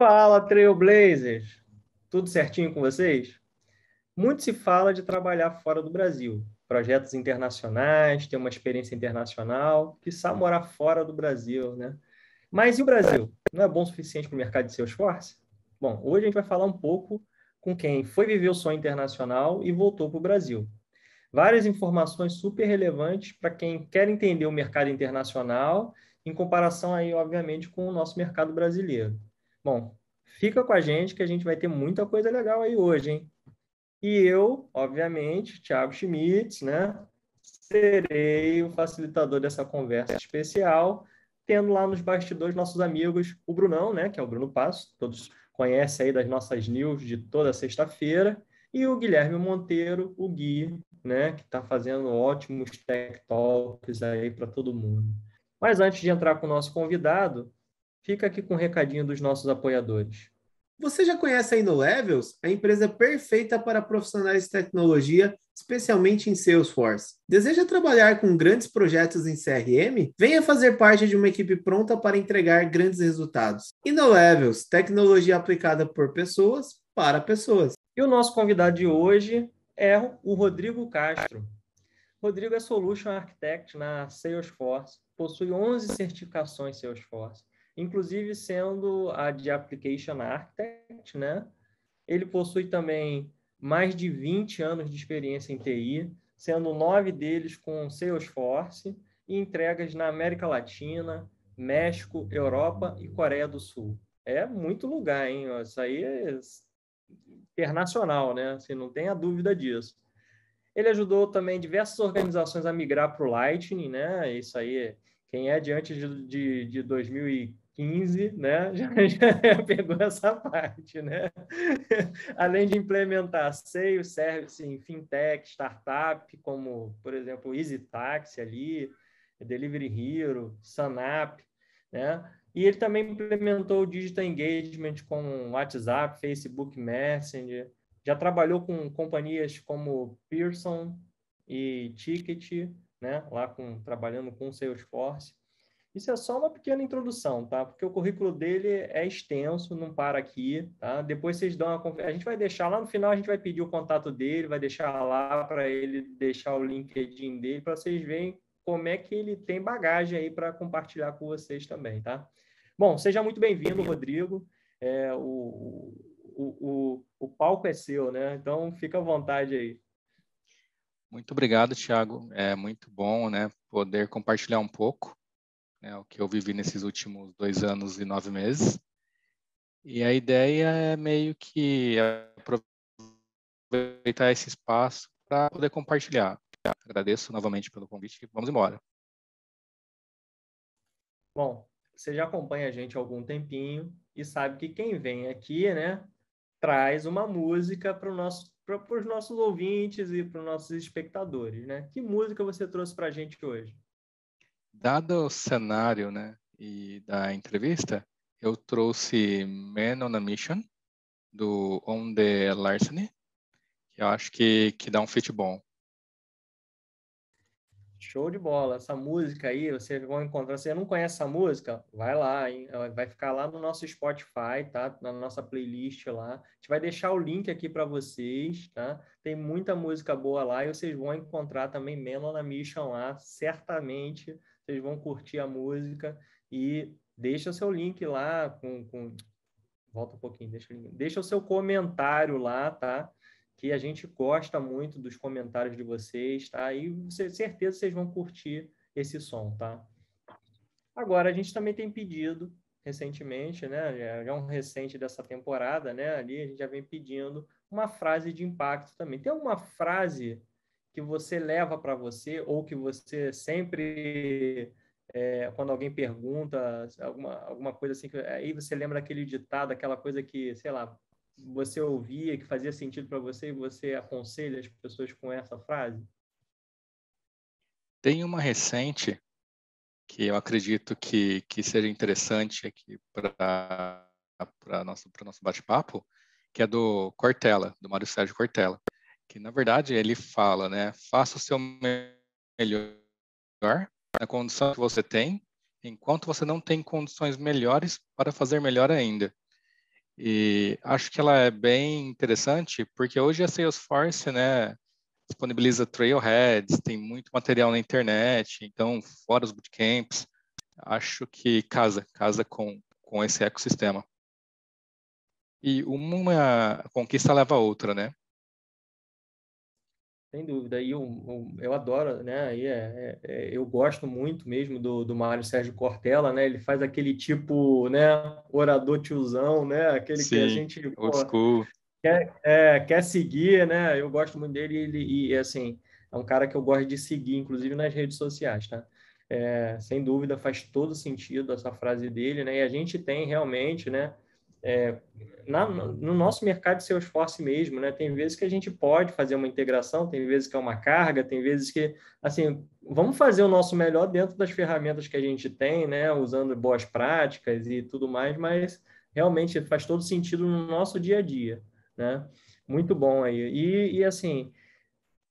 Fala, Trailblazers! Tudo certinho com vocês? Muito se fala de trabalhar fora do Brasil, projetos internacionais, ter uma experiência internacional, que morar fora do Brasil, né? Mas e o Brasil? Não é bom o suficiente para o mercado de Salesforce? Bom, hoje a gente vai falar um pouco com quem foi viver o sonho internacional e voltou para o Brasil. Várias informações super relevantes para quem quer entender o mercado internacional, em comparação aí, obviamente, com o nosso mercado brasileiro. Bom, fica com a gente que a gente vai ter muita coisa legal aí hoje, hein? E eu, obviamente, Thiago Schmitz, né? Serei o facilitador dessa conversa especial, tendo lá nos bastidores nossos amigos, o Brunão, né? Que é o Bruno Passo, todos conhecem aí das nossas news de toda sexta-feira, e o Guilherme Monteiro, o Gui, né? Que está fazendo ótimos tech talks aí para todo mundo. Mas antes de entrar com o nosso convidado, fica aqui com um recadinho dos nossos apoiadores. Você já conhece a InnoLevels, a empresa perfeita para profissionais de tecnologia, especialmente em Salesforce? Deseja trabalhar com grandes projetos em CRM? Venha fazer parte de uma equipe pronta para entregar grandes resultados. InnoLevels, tecnologia aplicada por pessoas para pessoas. E o nosso convidado de hoje é o Rodrigo Castro. Rodrigo é Solution Architect na Salesforce, possui 11 certificações Salesforce inclusive sendo a de Application Architect, né? Ele possui também mais de 20 anos de experiência em TI, sendo nove deles com Salesforce e entregas na América Latina, México, Europa e Coreia do Sul. É muito lugar, hein? Isso aí é internacional, né? Assim, não tem a dúvida disso. Ele ajudou também diversas organizações a migrar para o Lightning, né? Isso aí, quem é diante de, de, de 2015 15, né, já, já pegou essa parte, né? Além de implementar sales, service em fintech, startup, como, por exemplo, Easy Taxi ali, Delivery Hero, Sanap, né? E ele também implementou o Digital Engagement com WhatsApp, Facebook Messenger, já trabalhou com companhias como Pearson e Ticket, né? Lá com, trabalhando com Salesforce. Isso é só uma pequena introdução, tá? Porque o currículo dele é extenso, não para aqui, tá? Depois vocês dão uma a gente vai deixar lá no final, a gente vai pedir o contato dele, vai deixar lá para ele deixar o LinkedIn dele para vocês verem como é que ele tem bagagem aí para compartilhar com vocês também, tá? Bom, seja muito bem-vindo, Rodrigo. É, o, o, o, o palco é seu, né? Então fica à vontade aí. Muito obrigado, Thiago. É muito bom, né, poder compartilhar um pouco né, o que eu vivi nesses últimos dois anos e nove meses. E a ideia é meio que aproveitar esse espaço para poder compartilhar. Agradeço novamente pelo convite. Vamos embora. Bom, você já acompanha a gente há algum tempinho e sabe que quem vem aqui, né, traz uma música para nosso, os nossos ouvintes e para os nossos espectadores, né? Que música você trouxe para a gente hoje? Dado o cenário, né, e da entrevista, eu trouxe Man on a Mission, do On The Larceny, que eu acho que, que dá um fit bom. Show de bola. Essa música aí, vocês vão encontrar. Se você não conhece essa música, vai lá, hein? Vai ficar lá no nosso Spotify, tá? Na nossa playlist lá. A gente vai deixar o link aqui para vocês, tá? Tem muita música boa lá e vocês vão encontrar também Man na Mission lá, certamente vocês vão curtir a música e deixa o seu link lá com, com... volta um pouquinho, deixa, deixa o seu comentário lá, tá? Que a gente gosta muito dos comentários de vocês, tá? E certeza vocês vão curtir esse som, tá? Agora a gente também tem pedido recentemente, né? Já é um recente dessa temporada, né? Ali a gente já vem pedindo uma frase de impacto também. Tem alguma frase que você leva para você ou que você sempre é, quando alguém pergunta alguma, alguma coisa assim, aí você lembra aquele ditado, aquela coisa que, sei lá, você ouvia, que fazia sentido para você e você aconselha as pessoas com essa frase? Tem uma recente que eu acredito que, que seja interessante aqui para nosso, nosso bate-papo, que é do Cortella, do Mário Sérgio Cortella que na verdade ele fala, né? Faça o seu melhor na condição que você tem, enquanto você não tem condições melhores para fazer melhor ainda. E acho que ela é bem interessante, porque hoje a Salesforce, né, disponibiliza trailheads, tem muito material na internet, então, fora os bootcamps, acho que casa, casa com, com esse ecossistema. E uma conquista leva a outra, né? Sem dúvida. E eu, eu, adoro, né? E é, é, é, eu gosto muito mesmo do, do Mário Sérgio Cortella, né? Ele faz aquele tipo, né? Orador tiozão, né? Aquele Sim, que a gente pô, school. Quer, é, quer seguir, né? Eu gosto muito dele e, ele, e, assim, é um cara que eu gosto de seguir, inclusive nas redes sociais, tá? É, sem dúvida faz todo sentido essa frase dele, né? E a gente tem realmente, né? É, na, no nosso mercado de Salesforce mesmo, né? Tem vezes que a gente pode fazer uma integração, tem vezes que é uma carga, tem vezes que, assim, vamos fazer o nosso melhor dentro das ferramentas que a gente tem, né? Usando boas práticas e tudo mais, mas realmente faz todo sentido no nosso dia a dia, né? Muito bom aí. E, e assim,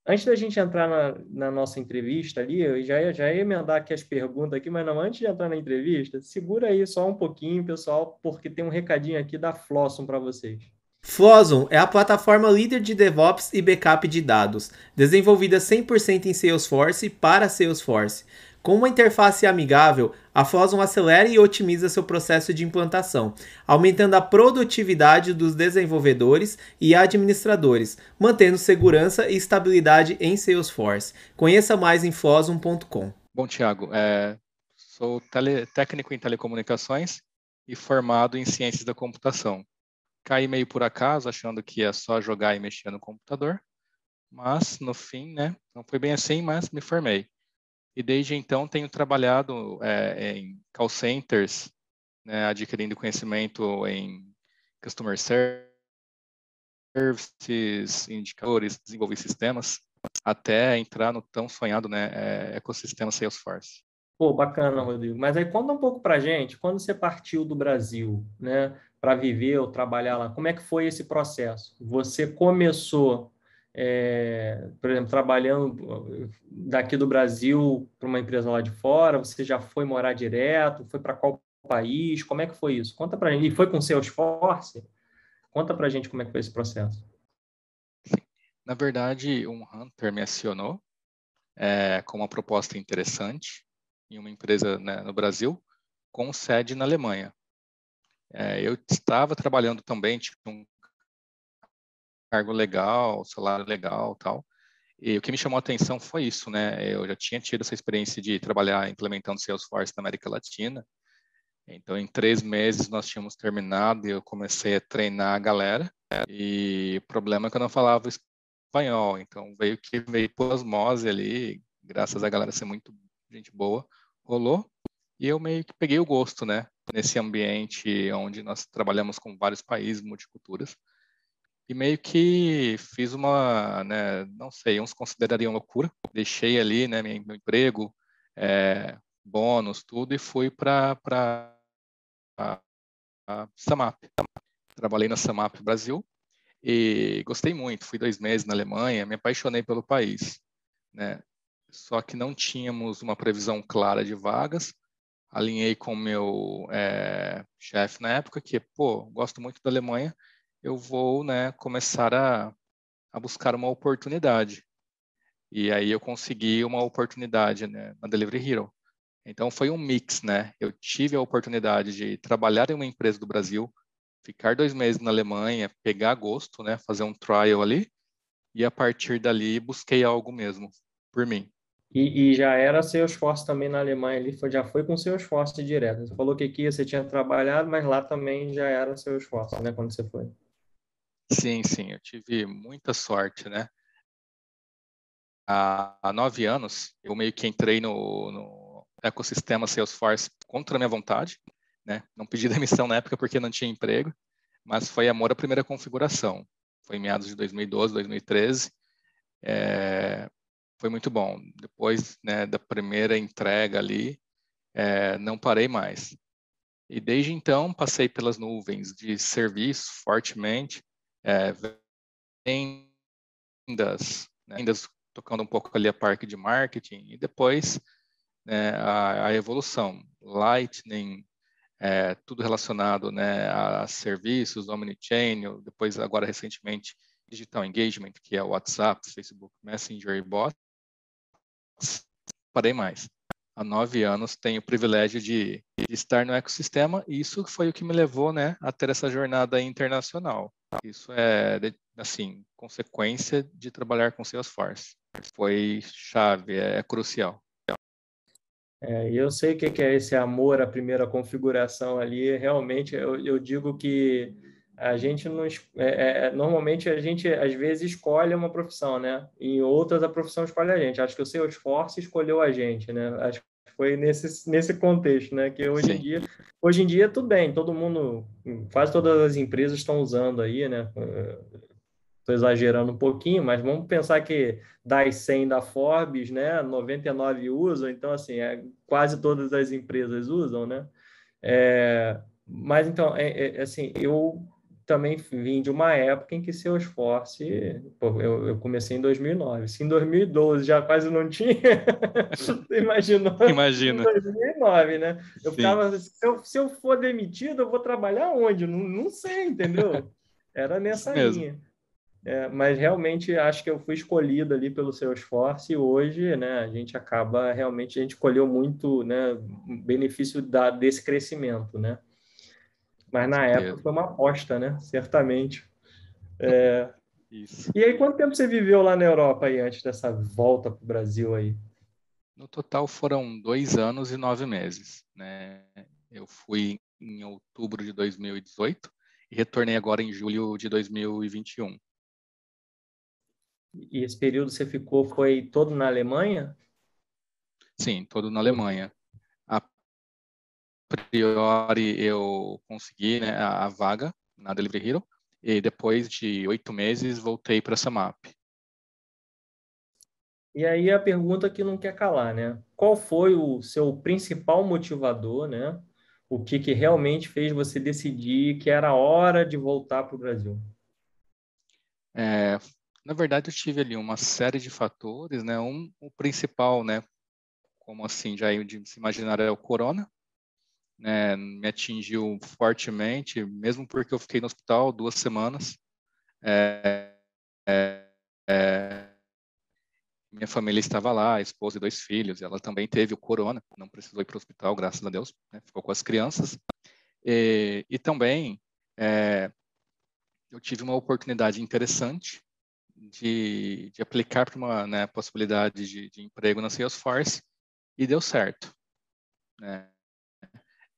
Antes da gente entrar na, na, nossa entrevista ali, eu já ia, já ia emendar aqui as perguntas aqui, mas não, antes de entrar na entrevista, segura aí só um pouquinho, pessoal, porque tem um recadinho aqui da Flosson para vocês. Flosson é a plataforma líder de DevOps e backup de dados, desenvolvida 100% em Salesforce para Salesforce. Com uma interface amigável, a Fosun acelera e otimiza seu processo de implantação, aumentando a produtividade dos desenvolvedores e administradores, mantendo segurança e estabilidade em Salesforce. Conheça mais em fosun.com. Bom, Tiago, é, sou tele, técnico em telecomunicações e formado em ciências da computação. Caí meio por acaso, achando que ia só jogar e mexer no computador, mas no fim, né, não foi bem assim, mas me formei e desde então tenho trabalhado é, em call centers, né, adquirindo conhecimento em customer services, indicadores, desenvolver sistemas, até entrar no tão sonhado né, é, ecossistema Salesforce. Pô, bacana, Rodrigo. Mas aí conta um pouco para gente, quando você partiu do Brasil, né, para viver ou trabalhar lá, como é que foi esse processo? Você começou é, por exemplo, trabalhando daqui do Brasil para uma empresa lá de fora? Você já foi morar direto? Foi para qual país? Como é que foi isso? Conta para gente. E foi com Salesforce? Conta para gente como é que foi esse processo. Na verdade, um hunter me acionou é, com uma proposta interessante em uma empresa né, no Brasil com sede na Alemanha. É, eu estava trabalhando também, tinha um cargo legal, salário legal tal. E o que me chamou a atenção foi isso, né? Eu já tinha tido essa experiência de trabalhar implementando Salesforce na América Latina. Então, em três meses nós tínhamos terminado e eu comecei a treinar a galera. E o problema é que eu não falava espanhol, então veio que veio por osmose ali, graças a galera ser muito gente boa, rolou. E eu meio que peguei o gosto, né? Nesse ambiente onde nós trabalhamos com vários países, multiculturas e meio que fiz uma, né, não sei, uns considerariam loucura. Deixei ali, né, meu, emprego, é, bônus, tudo, e fui para a Samap. Trabalhei na Samap Brasil e gostei muito. Fui dois meses na Alemanha, me apaixonei pelo país, né? Só que não tínhamos uma previsão clara de vagas. Alinhei com meu é, chefe na época, que, pô, gosto muito da Alemanha, eu vou né, começar a, a buscar uma oportunidade. E aí eu consegui uma oportunidade né, na Delivery Hero. Então foi um mix, né? Eu tive a oportunidade de trabalhar em uma empresa do Brasil, ficar dois meses na Alemanha, pegar gosto, né? Fazer um trial ali e a partir dali busquei algo mesmo por mim. E, e já era Salesforce também na Alemanha ali, foi, já foi com Salesforce direto. Você falou que aqui você tinha trabalhado, mas lá também já era Salesforce, né? Quando você foi. Sim, sim, eu tive muita sorte, né? Há, há nove anos, eu meio que entrei no, no ecossistema Salesforce contra a minha vontade, né? Não pedi demissão na época porque não tinha emprego, mas foi amor à primeira configuração. Foi em meados de 2012, 2013. É, foi muito bom. Depois né, da primeira entrega ali, é, não parei mais. E desde então passei pelas nuvens de serviço fortemente, é, vendas, né, vendas tocando um pouco ali a parte de marketing e depois né, a, a, evolução, Lightning, é, tudo relacionado né, a serviços, omnichannel, depois agora recentemente digital engagement, que é WhatsApp, Facebook Messenger e bots, parei mais. Há nove anos tenho o privilégio de, de, estar no ecossistema e isso foi o que me levou né, a ter essa jornada internacional. Isso é, assim, consequência de trabalhar com Salesforce. Foi chave, é, é crucial. É, eu sei o que é esse amor à primeira configuração ali. Realmente, eu, eu digo que a gente não é, é, é, normalmente a gente às vezes escolhe uma profissão, né? Em outras a profissão escolhe a gente. Acho que o Salesforce escolheu a gente, né? Acho foi nesse nesse contexto, né? Que hoje Sim. em dia, hoje em dia tudo bem, todo mundo, quase todas as empresas estão usando aí, né? Estou exagerando um pouquinho, mas vamos pensar que das 100 da Forbes, né? 99 usam, então assim, é, quase todas as empresas usam, né? É, mas então, é, é assim, eu também vim de uma época em que Salesforce, pô, eu, eu comecei em 2009, se em 2012 já quase não tinha, imaginou? Imagina. Em 2009, né? Eu Sim. ficava, se eu, se eu for demitido, eu vou trabalhar onde? Não, não sei, entendeu? Era nessa linha. É, mas realmente acho que eu fui escolhido ali pelo Salesforce e hoje, né, a gente acaba realmente a gente colheu muito, né, benefício da, desse crescimento, né? Mas na época foi uma aposta, né? Certamente. É... Isso. E aí, quanto tempo você viveu lá na Europa aí, antes dessa volta para o Brasil aí? No total foram dois anos e nove meses. Né? Eu fui em outubro de 2018 e retornei agora em julho de 2021. E esse período você ficou foi todo na Alemanha? Sim, todo na Alemanha priori eu consegui né, a, a, vaga na Delivery Hero e depois de oito meses voltei para a Samap. E aí a pergunta que não quer calar, né? Qual foi o seu principal motivador, né? O que, que realmente fez você decidir que era hora de voltar para o Brasil? É, na verdade, eu tive ali uma série de fatores, né? Um, o principal, né? Como assim, já se imaginar, é o corona, né, me atingiu fortemente, mesmo porque eu fiquei no hospital duas semanas. É, é, é, minha família estava lá, esposa e dois filhos, ela também teve o corona, não precisou ir para o hospital, graças a Deus, né, ficou com as crianças. E, e também é, eu tive uma oportunidade interessante de, de aplicar para uma né, possibilidade de, de emprego na Salesforce e deu certo. Né?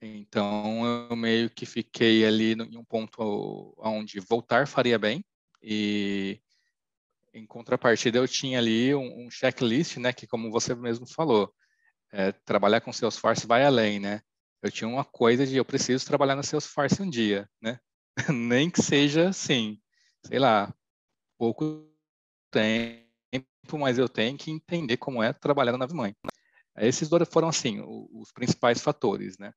Então, eu meio que fiquei ali em um ponto onde voltar faria bem e em contrapartida eu tinha ali um, um checklist, né, que como você mesmo falou, é, trabalhar com Salesforce vai além, né? Eu tinha uma coisa de eu preciso trabalhar na Salesforce um dia, né? Nem que seja assim, sei lá, pouco tempo, mas eu tenho que entender como é trabalhar na nave mãe. Esses dois foram assim os principais fatores, né?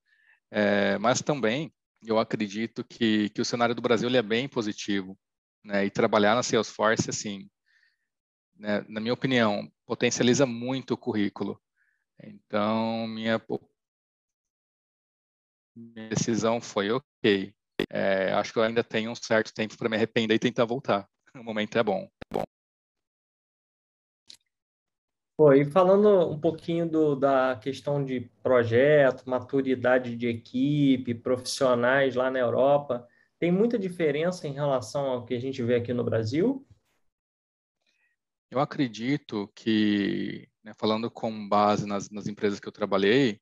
É, mas também eu acredito que, que o cenário do Brasil ele é bem positivo, né? E trabalhar na Salesforce, assim, né, na minha opinião, potencializa muito o currículo. Então, minha, minha decisão foi ok. É, acho que eu ainda tenho um certo tempo para me arrepender e tentar voltar. O momento é bom. Pô, e falando um pouquinho do, da questão de projeto, maturidade de equipe, profissionais lá na Europa, tem muita diferença em relação ao que a gente vê aqui no Brasil? Eu acredito que, né, falando com base nas, nas empresas que eu trabalhei,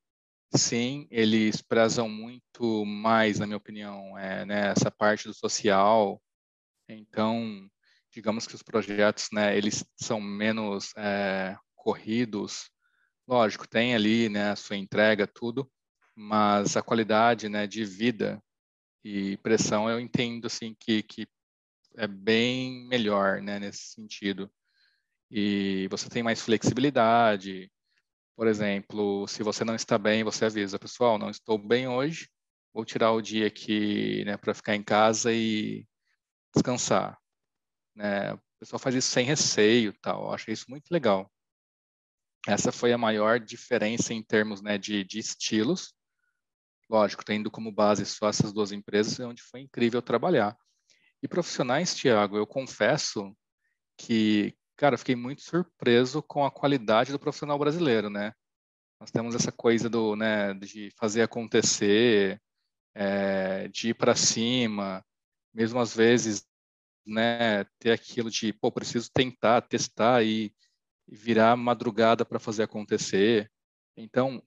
sim, eles prezam muito mais, na minha opinião, é, né, essa parte do social. Então, digamos que os projetos, né, eles são menos é, corridos, lógico, tem ali né, a sua entrega, tudo, mas a qualidade né, de vida e pressão eu entendo assim que, que é bem melhor né, nesse sentido. E você tem mais flexibilidade. Por exemplo, se você não está bem, você avisa, pessoal, não estou bem hoje, vou tirar o dia aqui né, para ficar em casa e descansar. Né? O pessoal faz isso sem receio, tal. Eu achei isso muito legal. Essa foi a maior diferença em termos né, de, de estilos. lógico, tendo como base só essas duas empresas, é onde foi incrível trabalhar. E profissionais, Tiago, eu confesso que, cara, fiquei muito surpreso com a qualidade do profissional brasileiro, né? Nós temos essa coisa do, né, de fazer acontecer, é, de ir para cima, mesmo às vezes, né, ter aquilo de, pô, preciso tentar, testar e, e virar madrugada para fazer acontecer. Então,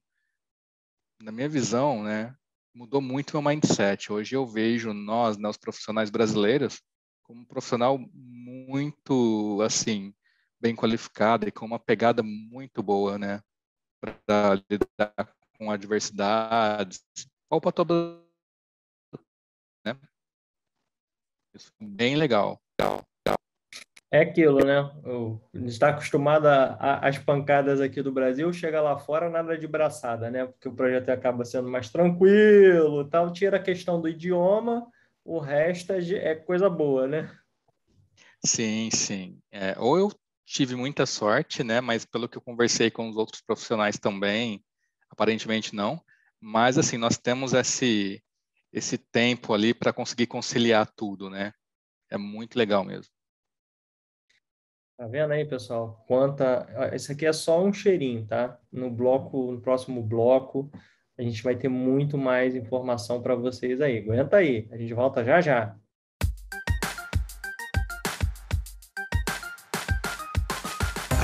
na minha visão, né, mudou muito meu mindset. Hoje eu vejo nós, né, os profissionais brasileiros, como um profissional muito, assim, bem qualificado e com uma pegada muito boa, né, para lidar com adversidades, ou para né? Isso bem legal. É aquilo, né? A gente está acostumado às pancadas aqui do Brasil, chega lá fora, nada de braçada, né? Porque o projeto acaba sendo mais tranquilo tal, tira a questão do idioma, o resto é, é coisa boa, né? Sim, sim. É, ou eu tive muita sorte, né? Mas pelo que eu conversei com os outros profissionais também, aparentemente não. Mas assim, nós temos esse esse tempo ali para conseguir conciliar tudo, né? É muito legal mesmo. Tá vendo aí, pessoal? Quanta. Esse aqui é só um cheirinho, tá? No bloco, no próximo bloco, a gente vai ter muito mais informação para vocês aí. Aguenta aí, a gente volta já já.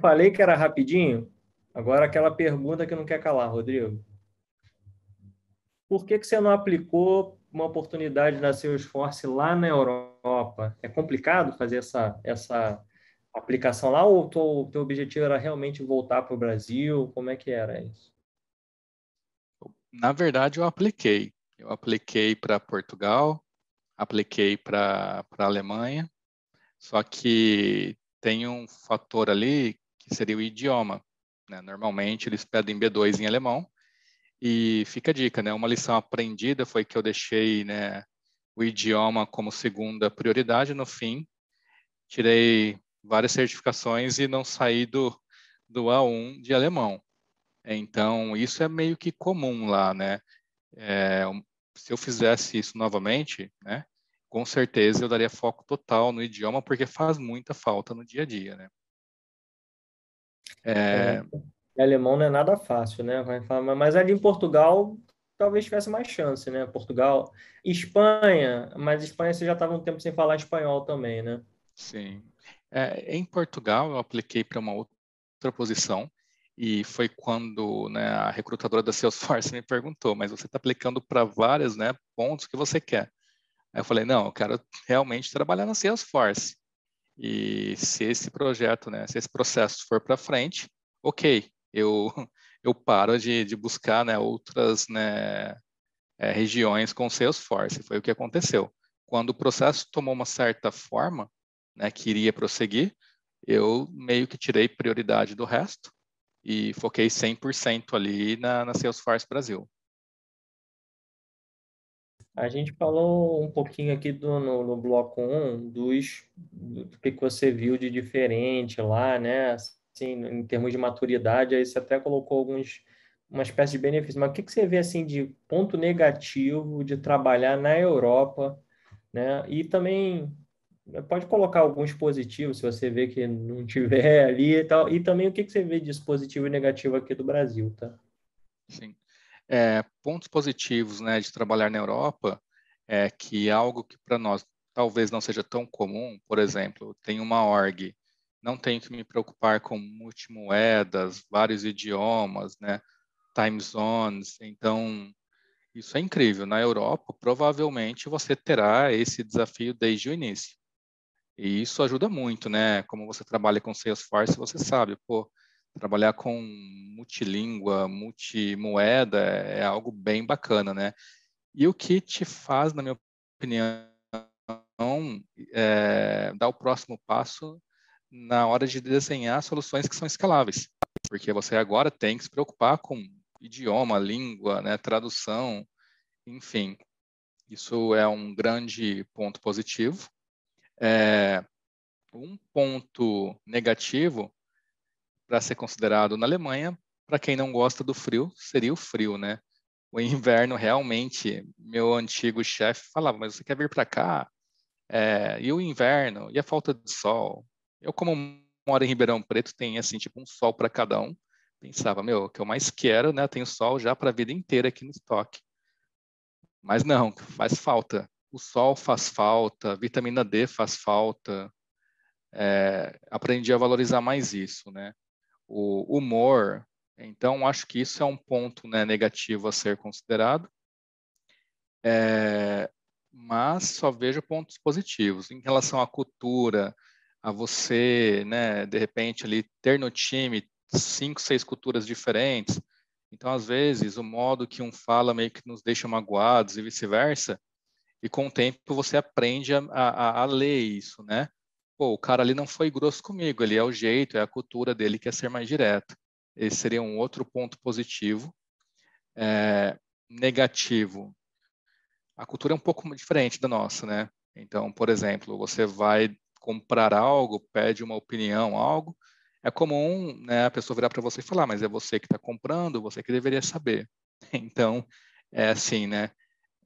Falei que era rapidinho? Agora aquela pergunta que não quer calar, Rodrigo. Por que, que você não aplicou uma oportunidade da Salesforce lá na Europa? É complicado fazer essa, essa aplicação lá ou o teu objetivo era realmente voltar para o Brasil? Como é que era isso? Na verdade, eu apliquei. Eu apliquei para Portugal, apliquei para a Alemanha, só que tem um fator ali que seria o idioma. Né? Normalmente eles pedem B2 em alemão. E fica a dica, né? Uma lição aprendida foi que eu deixei né, o idioma como segunda prioridade. No fim, tirei várias certificações e não saí do, do A1 de alemão. Então, isso é meio que comum lá, né? É, se eu fizesse isso novamente, né? com certeza eu daria foco total no idioma, porque faz muita falta no dia a dia, né? É... é alemão não é nada fácil, né? Mas ali em Portugal talvez tivesse mais chance, né? Portugal, Espanha, mas Espanha você já estava um tempo sem falar espanhol também, né? Sim. É, em Portugal eu apliquei para uma outra posição e foi quando né, a recrutadora da Salesforce me perguntou, mas você está aplicando para vários né, pontos que você quer. Aí eu falei, não, eu quero realmente trabalhar na Salesforce. E se esse projeto, né, se esse processo for para frente, ok, eu, eu paro de, de buscar né, outras né, é, regiões com Salesforce. Foi o que aconteceu. Quando o processo tomou uma certa forma, né, que iria prosseguir, eu meio que tirei prioridade do resto e foquei 100% ali na, na Salesforce Brasil. A gente falou um pouquinho aqui do, no, no bloco 1 dos, do que, você viu de diferente lá, né? Assim, em termos de maturidade, aí você até colocou alguns uma espécie de benefício, mas o que, que você vê assim de ponto negativo de trabalhar na Europa, né? E também pode colocar alguns positivos se você vê que não tiver ali e tal, e também o que, que você vê de positivo e negativo aqui do Brasil, tá? Sim. É, pontos positivos né, de trabalhar na Europa é que algo que para nós talvez não seja tão comum, por exemplo, tem uma org, não tenho que me preocupar com multimoedas, vários idiomas, né, time zones, então isso é incrível. Na Europa, provavelmente você terá esse desafio desde o início. E isso ajuda muito, né? Como você trabalha com Salesforce, você sabe, pô, trabalhar com multilíngua, multimoeda é algo bem bacana, né? E o que te faz, na minha opinião, é, dar o próximo passo na hora de desenhar soluções que são escaláveis, porque você agora tem que se preocupar com idioma, língua, né, tradução, enfim. Isso é um grande ponto positivo. É, um ponto negativo para ser considerado na Alemanha, para quem não gosta do frio, seria o frio, né? O inverno realmente, meu antigo chefe falava, mas você quer vir para cá? É, e o inverno? E a falta de sol? Eu, como moro em Ribeirão Preto, tem assim, tipo um sol para cada um. Pensava, meu, o que eu mais quero, né? Tenho sol já para a vida inteira aqui no estoque. Mas não, faz falta. O sol faz falta, vitamina D faz falta. É, aprendi a valorizar mais isso, né? O humor. Então, acho que isso é um ponto né, negativo a ser considerado. É, mas só vejo pontos positivos. Em relação à cultura, a você, né, de repente, ali ter no time cinco, seis culturas diferentes. Então, às vezes, o modo que um fala meio que nos deixa magoados e vice-versa. E com o tempo você aprende a, a, a, ler isso, né? Pô, o cara ali não foi grosso comigo, ele é o jeito, é a cultura dele que é ser mais direto. Esse seria um outro ponto positivo. É, negativo, a cultura é um pouco diferente da nossa, né? Então, por exemplo, você vai comprar algo, pede uma opinião, algo, é comum né, a pessoa virar para você e falar, mas é você que está comprando, você que deveria saber. Então, é assim, né?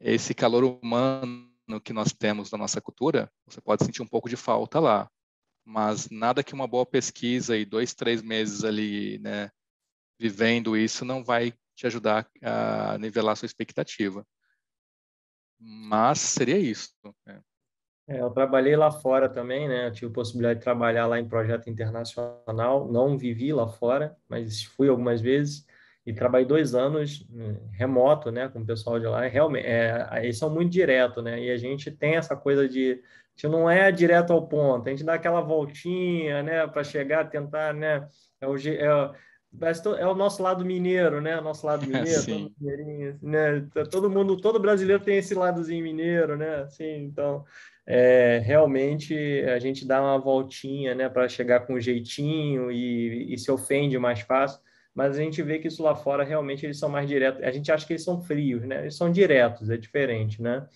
Esse calor humano que nós temos na nossa cultura, você pode sentir um pouco de falta lá, mas nada que uma boa pesquisa e dois, três meses ali, né, vivendo isso, não vai te ajudar a nivelar a sua expectativa. Mas seria isso. Né? É, eu trabalhei lá fora também, né? Eu tive a possibilidade de trabalhar lá em projeto internacional. Não vivi lá fora, mas fui algumas vezes e trabalhei dois anos hum, remoto, né, com o pessoal de lá. Realmente, é, eles são muito direto, né? E a gente tem essa coisa de, a gente não é direto ao ponto. A gente dá aquela voltinha, né, para chegar, tentar, né? É o, é, é o nosso lado mineiro, né? Nosso lado mineiro, todo, né? todo mundo, todo brasileiro tem esse ladozinho mineiro, né? Assim, então, é, realmente a gente dá uma voltinha, né, para chegar com um jeitinho e, e, se ofende mais fácil. Mas a gente vê que isso lá fora realmente eles são mais diretos. A gente acha que eles são frios, né? Eles são diretos, é diferente, né?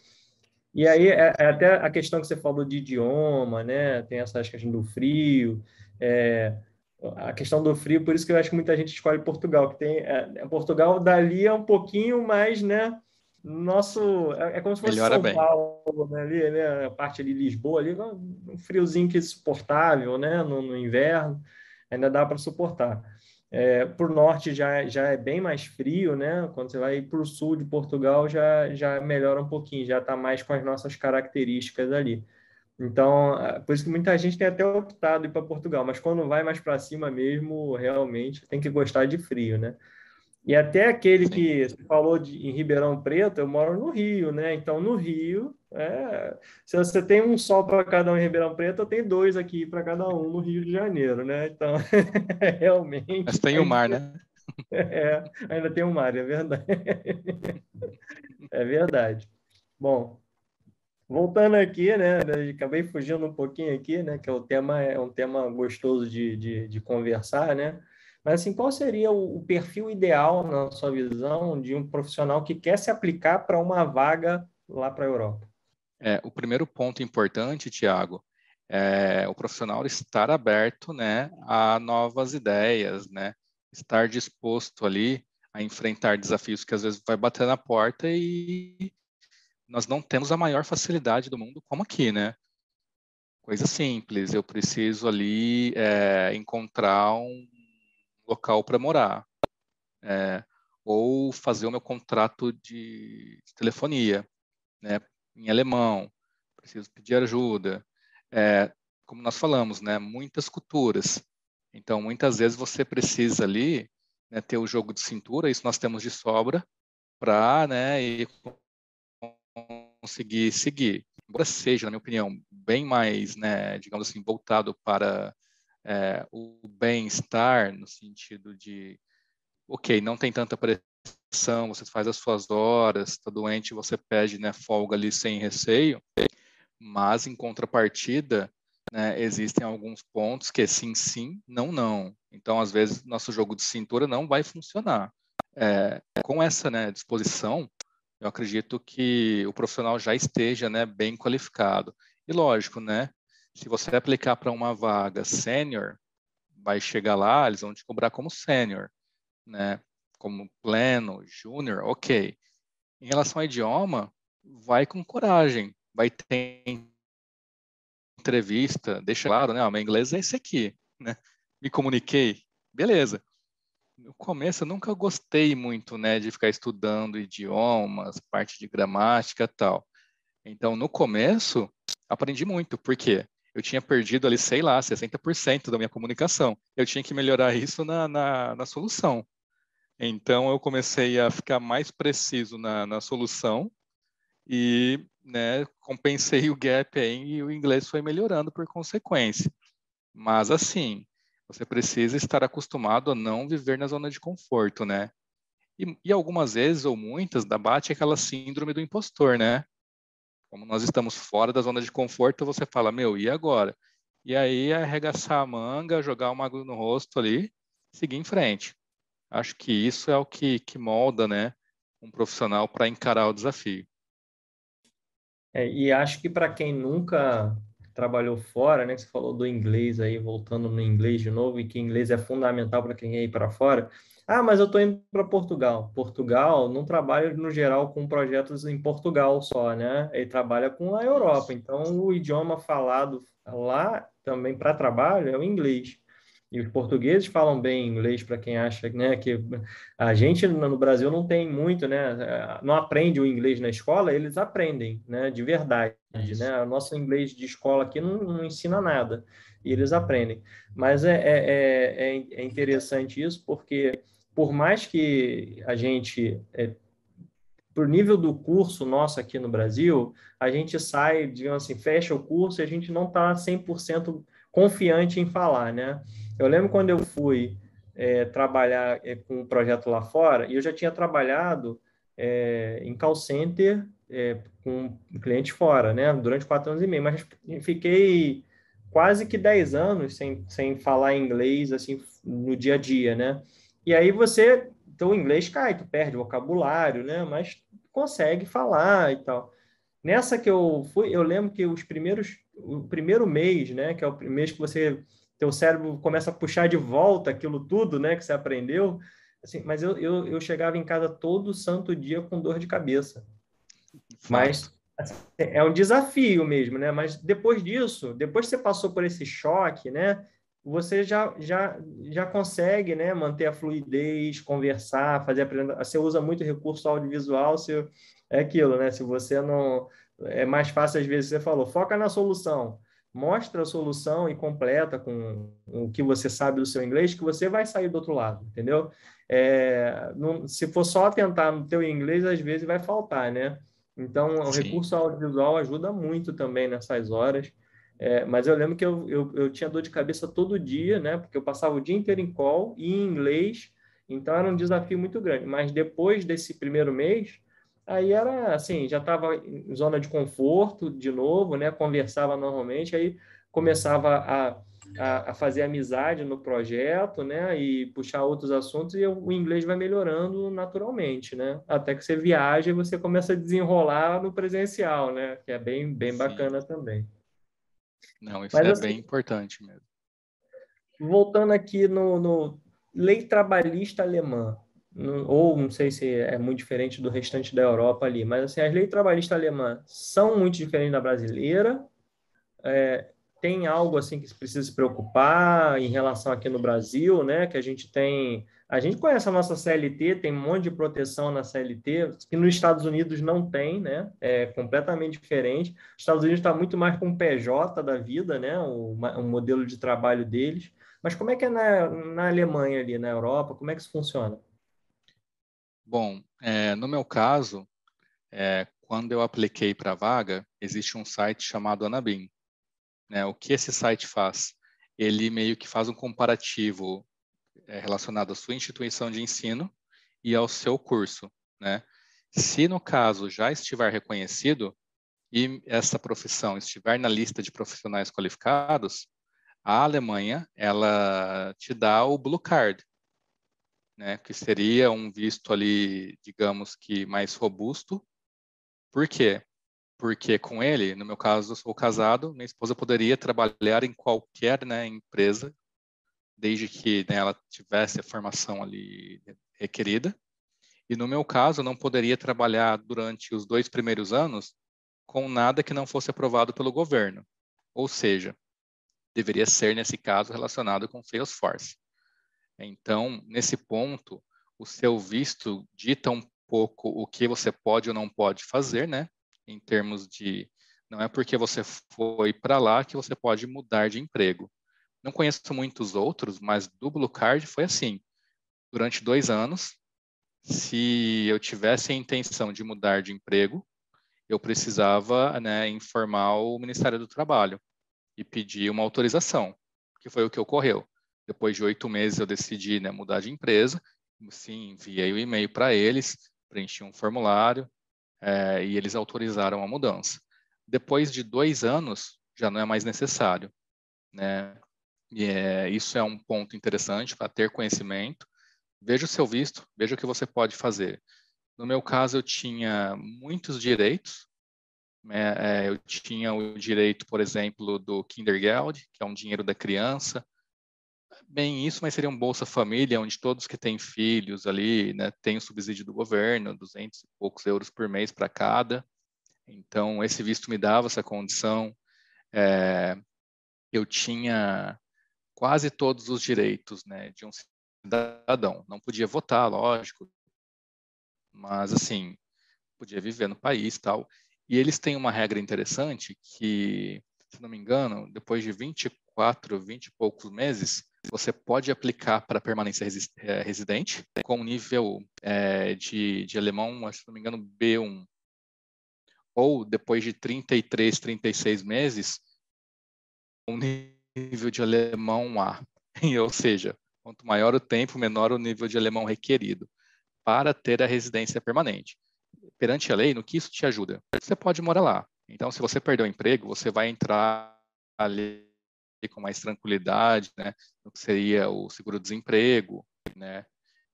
E aí é, é até a questão que você falou de idioma, né? Tem essa questão do frio. É, a questão do frio, por isso que eu acho que muita gente escolhe Portugal, que tem é, é Portugal dali é um pouquinho mais, né? Nosso é, é como se fosse Melhora São bem. Paulo, né? Ali, né? A parte ali Lisboa ali, um friozinho que é suportável, né? No, no inverno ainda dá para suportar. É, por norte já, já é bem mais frio, né? Quando você vai para o sul de Portugal já já melhora um pouquinho, já está mais com as nossas características ali. Então, é, por isso que muita gente tem até optado ir para Portugal, mas quando vai mais para cima mesmo, realmente tem que gostar de frio, né? E até aquele que falou de, em Ribeirão Preto, eu moro no Rio, né? Então, no Rio, é, se você tem um sol para cada um em Ribeirão Preto, eu tenho dois aqui para cada um no Rio de Janeiro, né? Então, realmente. Mas tem o mar, né? É, ainda tem o mar, é verdade. É verdade. Bom, Voltando aqui, né? Acabei fugindo um pouquinho aqui, né? Que é o tema é um tema gostoso de, de, de conversar, né? Mas assim, qual seria o, o, perfil ideal, na sua visão, de um profissional que quer se aplicar para uma vaga lá para a Europa? É, o primeiro ponto importante, Tiago, é o profissional estar aberto, né, a novas ideias, né? Estar disposto ali a enfrentar desafios que às vezes vai bater na porta e nós não temos a maior facilidade do mundo como aqui, né? Coisa simples, eu preciso ali é, encontrar um local para morar, é, ou fazer o meu contrato de, de telefonia, né? Em alemão, preciso pedir ajuda. É, como nós falamos, né? Muitas culturas. Então, muitas vezes você precisa ali né, ter o jogo de cintura, isso nós temos de sobra, para né, ir conseguir seguir. Embora seja, na minha opinião, bem mais, né, digamos assim, voltado para é, o bem-estar no sentido de, ok, não tem tanta pressão, você faz as suas horas, está doente, você pede né, folga ali sem receio, mas em contrapartida, né, existem alguns pontos que sim, sim, não, não. Então, às vezes, nosso jogo de cintura não vai funcionar. É, com essa né, disposição, eu acredito que o profissional já esteja né, bem qualificado. E lógico, né, se você aplicar para uma vaga sênior, vai chegar lá, eles vão te cobrar como sênior, né? Como pleno, júnior, ok. Em relação ao idioma, vai com coragem, vai ter entrevista, deixa claro, né? O meu inglês é esse aqui, né? Me comuniquei, beleza. No começo eu nunca gostei muito, né, de ficar estudando idiomas, parte de gramática, tal. Então, no começo, aprendi muito, porque eu tinha perdido ali, sei lá, 60% da minha comunicação. Eu tinha que melhorar isso na, na, na solução. Então, eu comecei a ficar mais preciso na, na solução e né, compensei o gap aí e o inglês foi melhorando por consequência. Mas, assim, você precisa estar acostumado a não viver na zona de conforto, né? E, e algumas vezes, ou muitas, da bate aquela síndrome do impostor, né? Como nós estamos fora da zona de conforto, você fala, meu, e agora? E aí arregaçar a manga, jogar uma agulha no rosto ali, seguir em frente. Acho que isso é o que, que molda, né, um profissional para encarar o desafio. É, e acho que para quem nunca trabalhou fora, né, que você falou do inglês aí, voltando no inglês de novo, e que inglês é fundamental para quem é ir para fora, ah, mas eu estou indo para Portugal. Portugal não trabalha, no geral, com projetos em Portugal só, né? Ele trabalha com a Europa. Então, o idioma falado lá também para trabalho é o inglês. E os portugueses falam bem inglês para quem acha né, que a gente no Brasil não tem muito, né? Não aprende o inglês na escola, eles aprendem, né? De verdade, né? O nosso inglês de escola aqui não, não ensina nada e eles aprendem. Mas é, é, é, é interessante isso porque por mais que a gente, é, por nível do curso nosso aqui no Brasil, a gente sai, digamos assim, fecha o curso e a gente não está 100% confiante em falar, né? Eu lembro quando eu fui é, trabalhar é, com um projeto lá fora, e eu já tinha trabalhado é, em call center é, com cliente fora, né? Durante quatro anos e meio, mas fiquei quase que dez anos sem, sem falar inglês, assim, no dia a dia, né? E aí você, então o inglês cai, tu perde vocabulário, né? Mas consegue falar e tal. Nessa que eu fui, eu lembro que os primeiros, o primeiro mês, né? Que é o mês que você, teu cérebro começa a puxar de volta aquilo tudo, né? Que você aprendeu. Assim, mas eu, eu, eu chegava em casa todo santo dia com dor de cabeça. Mas assim, é um desafio mesmo, né? Mas depois disso, depois que você passou por esse choque, né? Você já, já, já consegue né, manter a fluidez, conversar, fazer apresentação. Você usa muito recurso audiovisual, se, é aquilo, né? Se você não. É mais fácil, às vezes, você falou, foca na solução. Mostra a solução e completa com o que você sabe do seu inglês, que você vai sair do outro lado, entendeu? É, não, se for só tentar no teu inglês, às vezes vai faltar, né? Então, o recurso audiovisual ajuda muito também nessas horas. É, mas eu lembro que eu, eu, eu, tinha dor de cabeça todo dia, né? Porque eu passava o dia inteiro em call e em inglês, então era um desafio muito grande. Mas depois desse primeiro mês, aí era assim, já estava em zona de conforto de novo, né? Conversava normalmente, aí começava a, a, a, fazer amizade no projeto, né? E puxar outros assuntos e o inglês vai melhorando naturalmente, né? Até que você viaja e você começa a desenrolar no presencial, né? Que é bem, bem bacana também. Não, isso Mas, é assim, bem importante mesmo. Voltando aqui no, no lei trabalhista alemã, ou não sei se é muito diferente do restante da Europa ali, mas assim, as leis trabalhistas alemãs são muito diferentes da brasileira. É, tem algo assim que precisa se preocupar em relação aqui no Brasil, né? Que a gente tem a gente conhece a nossa CLT, tem um monte de proteção na CLT, que nos Estados Unidos não tem, né? É completamente diferente. Os Estados Unidos está muito mais com o PJ da vida, né? O, o, modelo de trabalho deles. Mas como é que é na, na Alemanha ali, na Europa? Como é que isso funciona? Bom, é, no meu caso, é, quando eu apliquei para a vaga, existe um site chamado Anabim. Né? O que esse site faz? ele meio que faz um comparativo é, relacionado à sua instituição de ensino e ao seu curso, né? Se no caso já estiver reconhecido e essa profissão estiver na lista de profissionais qualificados, a Alemanha ela te dá o Blue Card, né? Que seria um visto ali, digamos que mais robusto. Por quê? Porque com ele, no meu caso, eu sou casado, minha esposa poderia trabalhar em qualquer né, empresa desde que né, ela tivesse a formação ali requerida. E no meu caso, eu não poderia trabalhar durante os dois primeiros anos com nada que não fosse aprovado pelo governo. Ou seja, deveria ser, nesse caso, relacionado com Salesforce. Então, nesse ponto, o seu visto dita um pouco o que você pode ou não pode fazer, né? Em termos de. Não é porque você foi para lá que você pode mudar de emprego. Não conheço muitos outros, mas do Blue Card foi assim. Durante dois anos, se eu tivesse a intenção de mudar de emprego, eu precisava né, informar o Ministério do Trabalho e pedir uma autorização, que foi o que ocorreu. Depois de oito meses, eu decidi né, mudar de empresa. Sim, enviei o um e-mail para eles, preenchi um formulário é, e eles autorizaram a mudança. Depois de dois anos, já não é mais necessário. Né? E é, isso é um ponto interessante para ter conhecimento. Veja o seu visto, veja o que você pode fazer. No meu caso, eu tinha muitos direitos. Né? É, eu tinha o direito, por exemplo, do Kindergeld, que é um dinheiro da criança. Bem, isso, mas seria um Bolsa Família, onde todos que têm filhos ali né, têm o subsídio do governo, 200 e poucos euros por mês para cada. Então, esse visto me dava essa condição. É, eu tinha quase todos os direitos né, de um cidadão. Não podia votar, lógico, mas assim, podia viver no país tal. E eles têm uma regra interessante que, se não me engano, depois de 24, 20 e poucos meses, você pode aplicar para permanência é, residente com nível é, de, de alemão, se não me engano, B1. Ou depois de 33, 36 meses, um nível de alemão A. Ou seja, quanto maior o tempo, menor o nível de alemão requerido para ter a residência permanente. Perante a lei, no que isso te ajuda? Você pode morar lá. Então, se você perder o emprego, você vai entrar ali com mais tranquilidade, né? No que seria o seguro-desemprego, né?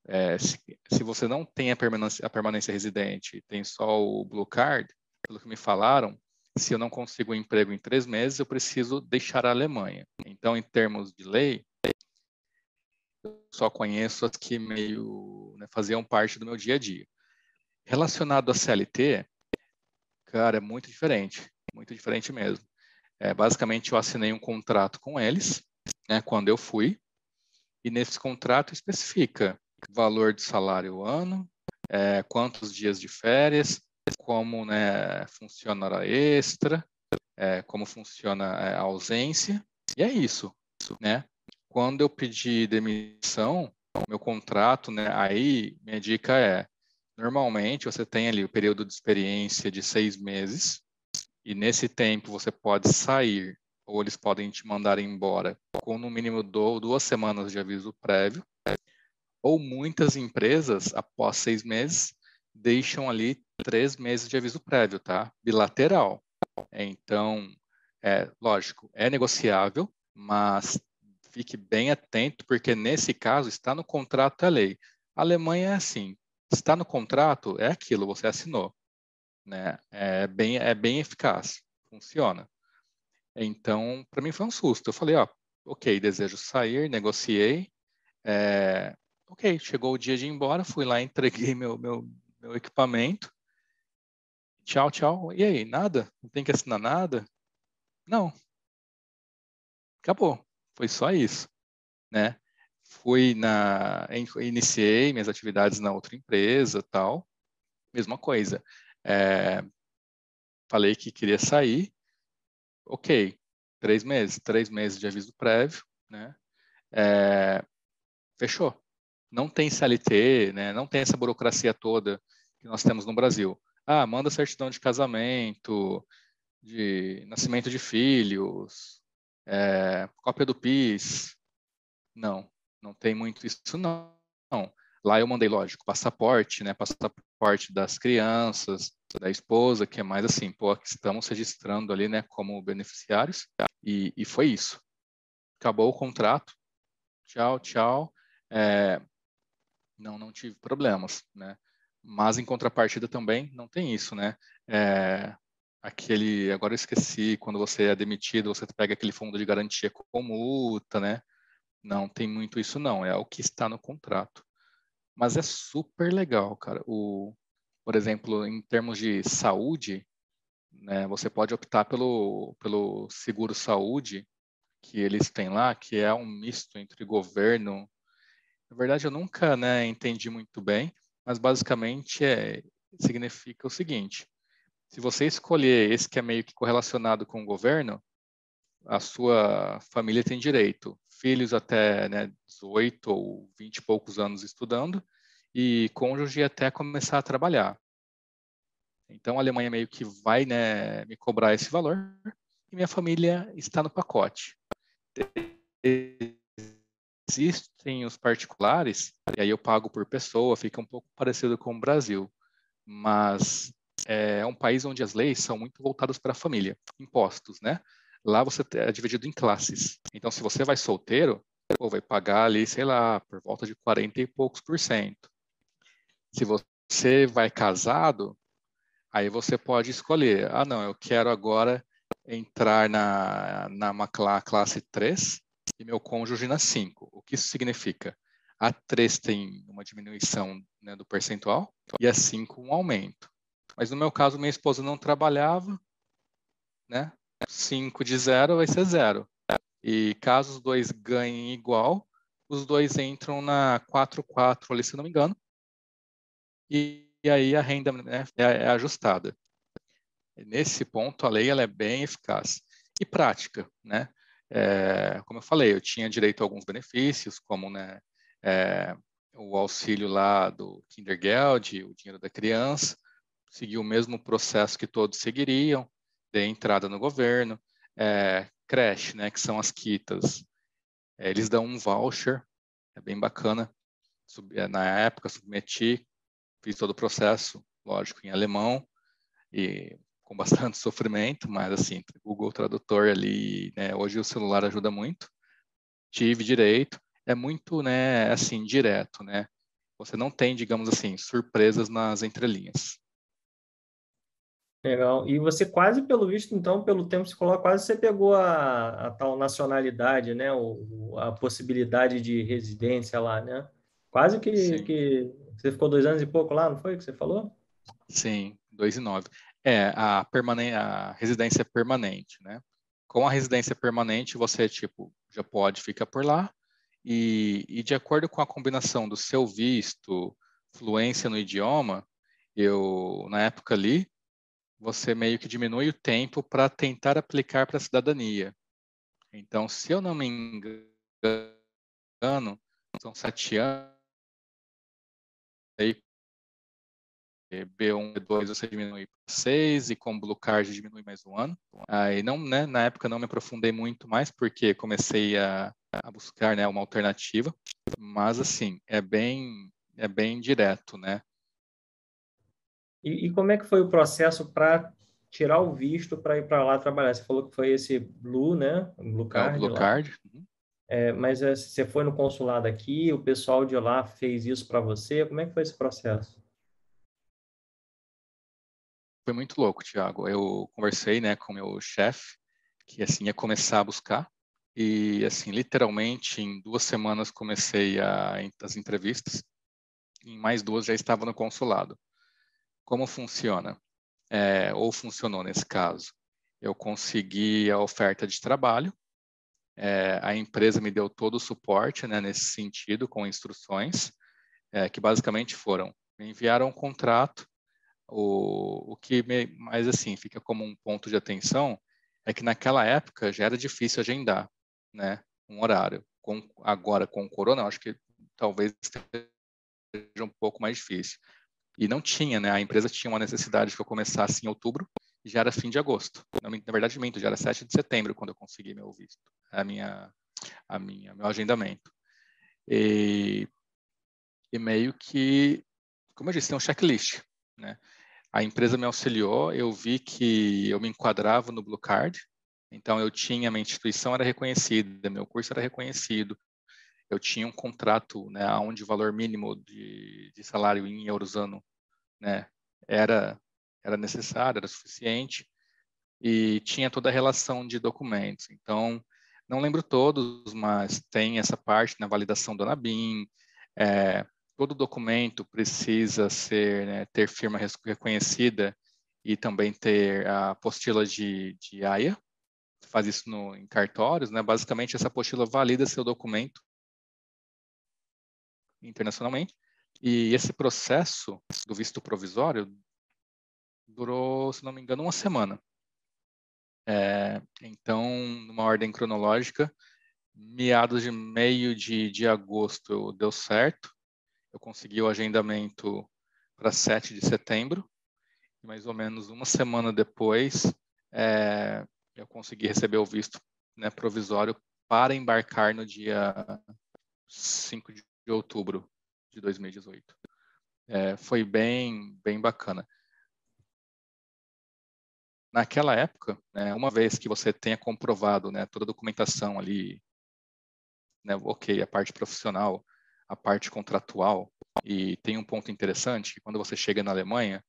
É, se, se, você não tem a permanência, a permanência residente, tem só o Blue Card, pelo que me falaram, se eu não consigo um emprego em três meses, eu preciso deixar a Alemanha. Então, em termos de lei, eu só conheço as que meio né, faziam parte do meu dia a dia. Relacionado à CLT, cara, é muito diferente, muito diferente mesmo. É, basicamente, eu assinei um contrato com eles, né, quando eu fui, e nesse contrato especifica valor de salário ano, é, quantos dias de férias, como né, funciona a hora extra, é, como funciona é, a ausência, e é isso, né? Quando eu pedi demissão, meu contrato, né, aí minha dica é, normalmente você tem ali o período de experiência de seis meses, e nesse tempo você pode sair, ou eles podem te mandar embora com no mínimo duas semanas de aviso prévio, ou muitas empresas, após seis meses, deixam ali três meses de aviso prévio, tá? Bilateral. Então, é lógico, é negociável, mas fique bem atento, porque nesse caso está no contrato a lei. A Alemanha é assim, está no contrato, é aquilo, você assinou. Né? É, bem, é bem eficaz, funciona. Então, para mim foi um susto. Eu falei, ó, ok, desejo sair, negociei. É, ok, chegou o dia de ir embora, fui lá, entreguei meu, meu, meu equipamento. Tchau, tchau. E aí, nada? Não tem que assinar nada? Não. Acabou. Foi só isso, né? Fui na, iniciei minhas atividades na outra empresa, tal. Mesma coisa. É, falei que queria sair. Ok. Três meses, três meses de aviso prévio, né? É, fechou. Não tem CLT, né? Não tem essa burocracia toda que nós temos no Brasil. Ah, manda certidão de casamento, de nascimento de filhos, É, cópia do PIS, não, não tem muito isso não. não. Lá eu mandei, lógico, passaporte, né? Passaporte das crianças, da esposa, que é mais assim, pô, estamos registrando ali, né, como beneficiários, e, e foi isso. Acabou o contrato, tchau, tchau. É, não, não tive problemas, né? Mas em contrapartida também não tem isso, né? É, aquele, agora eu esqueci, quando você é demitido, você pega aquele fundo de garantia com multa, né? Não tem muito isso não, é o que está no contrato. Mas é super legal, cara. O, por exemplo, em termos de saúde, né, você pode optar pelo, pelo seguro saúde que eles têm lá, que é um misto entre governo. Na verdade, eu nunca né, entendi muito bem, mas basicamente é, significa o seguinte: se você escolher esse que é meio que correlacionado com o governo, a sua família tem direito. Filhos até né, 18 ou 20 e poucos anos estudando e cônjuge até começar a trabalhar. Então, a Alemanha meio que vai né, me cobrar esse valor e minha família está no pacote. Existem os particulares, e aí eu pago por pessoa, fica um pouco parecido com o Brasil, mas é um país onde as leis são muito voltadas para a família, impostos, né? Lá você é dividido em classes. Então, se você vai solteiro, ou vai pagar ali, sei lá, por volta de 40 e poucos por cento. Se você vai casado, aí você pode escolher. Ah, não, eu quero agora entrar na, na classe 3 e meu cônjuge na 5. O que isso significa? A 3 tem uma diminuição né, do percentual e a 5 um aumento. Mas no meu caso, minha esposa não trabalhava, né? 5 de 0 vai ser 0. E caso os dois ganhem igual, os dois entram na 4-4 ali, se não me engano, e, e aí a renda né, é, é, ajustada. Nesse ponto, a lei ela é bem eficaz e prática, né? É, como eu falei, eu tinha direito a alguns benefícios, como né, é, o auxílio lá do Kindergeld, o dinheiro da criança, segui o mesmo processo que todos seguiriam, de entrada no governo, é, creche, né, que são as quitas. Eles dão um voucher, é bem bacana. Na época, submeti fiz todo o processo, lógico, em alemão e com bastante sofrimento, mas assim, Google Tradutor ali, né, hoje o celular ajuda muito. Tive direito, é muito, né, assim, direto, né? Você não tem, digamos assim, surpresas nas entrelinhas. Legal. E você quase, pelo visto, então, pelo tempo que você falou, quase você pegou a, a tal nacionalidade, né? O, a possibilidade de residência lá, né? Quase que, que você ficou dois anos e pouco lá, não foi que você falou? Sim, dois e nove. É, a, a residência permanente, né? Com a residência permanente, você, tipo, já pode ficar por lá e, e de acordo com a combinação do seu visto, fluência no idioma, eu, na época ali, você meio que diminui o tempo para tentar aplicar para a cidadania. Então, se eu não me engano, são sete anos aí B1, B2 você diminui para 6 e com Blue Card diminui mais um ano. Aí não, né, na época não me aprofundei muito mais porque comecei a, a buscar, né, uma alternativa, mas assim, é bem é bem direto, né? E, e como é que foi o processo para tirar o visto para ir para lá trabalhar? Você falou que foi esse Blue, né? Blue Card. É, Blue lá. Card. Uhum. É, mas é, você foi no consulado aqui, o pessoal de lá fez isso para você? Como é que foi esse processo? Foi muito louco, Tiago. Eu conversei, né, com meu chefe, que assim ia começar a buscar e assim literalmente em duas semanas comecei a, as entrevistas. Em mais duas já estava no consulado. Como funciona? É, ou funcionou nesse caso? Eu consegui a oferta de trabalho é, a empresa me deu todo o suporte né, nesse sentido, com instruções, é, que basicamente foram, me enviaram um contrato, o, o que mais assim, fica como um ponto de atenção, é que naquela época já era difícil agendar né, um horário. Com, agora, com o corona, eu acho que talvez seja um pouco mais difícil. E não tinha, né? A empresa tinha uma necessidade que eu começasse em outubro já era fim de agosto. Na, na verdade, minto, já era 7 de setembro quando eu consegui meu visto, a minha, a minha, meu agendamento. E, e meio que, como eu disse, tem um checklist, né? A empresa me auxiliou, eu vi que eu me enquadrava no Blue Card, então eu tinha, minha instituição era reconhecida, meu curso era reconhecido, eu tinha um contrato, né, onde o valor mínimo de, de salário em euros ano, né, era era necessário, era suficiente, e tinha toda a relação de documentos. Então, não lembro todos, mas tem essa parte na validação do ANABIM, é, todo documento precisa ser né, ter firma reconhecida e também ter a apostila de, de AIA, faz isso no, em cartórios, né? Basicamente, essa apostila valida seu documento internacionalmente. E esse processo do visto provisório durou, se não me engano, uma semana. É, então, numa ordem cronológica, meados de meio de, de agosto deu certo. Eu consegui o agendamento para 7 de setembro. E mais ou menos uma semana depois, é, eu consegui receber o visto né, provisório para embarcar no dia 5 de outubro de 2018. É, foi bem, bem bacana naquela época, né, uma vez que você tenha comprovado né, toda a documentação ali, né, ok, a parte profissional, a parte contratual, e tem um ponto interessante, quando você chega na Alemanha,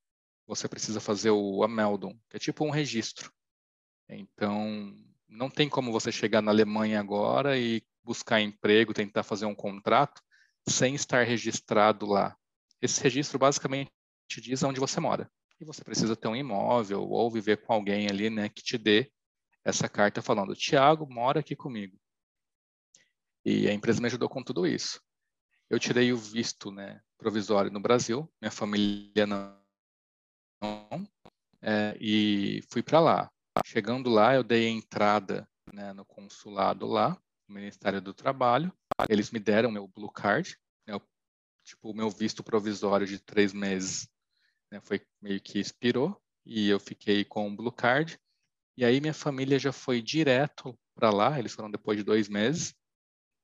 você precisa fazer o Ameldon, que é tipo um registro. Então, não tem como você chegar na Alemanha agora e buscar emprego, tentar fazer um contrato, sem estar registrado lá. Esse registro basicamente diz onde você mora e você precisa ter um imóvel ou viver com alguém ali, né, que te dê essa carta falando, Tiago, mora aqui comigo. E a empresa me ajudou com tudo isso. Eu tirei o visto, né, provisório no Brasil, minha família não, é, e fui para lá. Chegando lá, eu dei entrada né, no consulado lá, no Ministério do Trabalho. Eles me deram meu blue card, né, tipo o meu visto provisório de três meses né, foi meio que expirou e eu fiquei com o Blue Card. E aí minha família já foi direto para lá, eles foram depois de dois meses,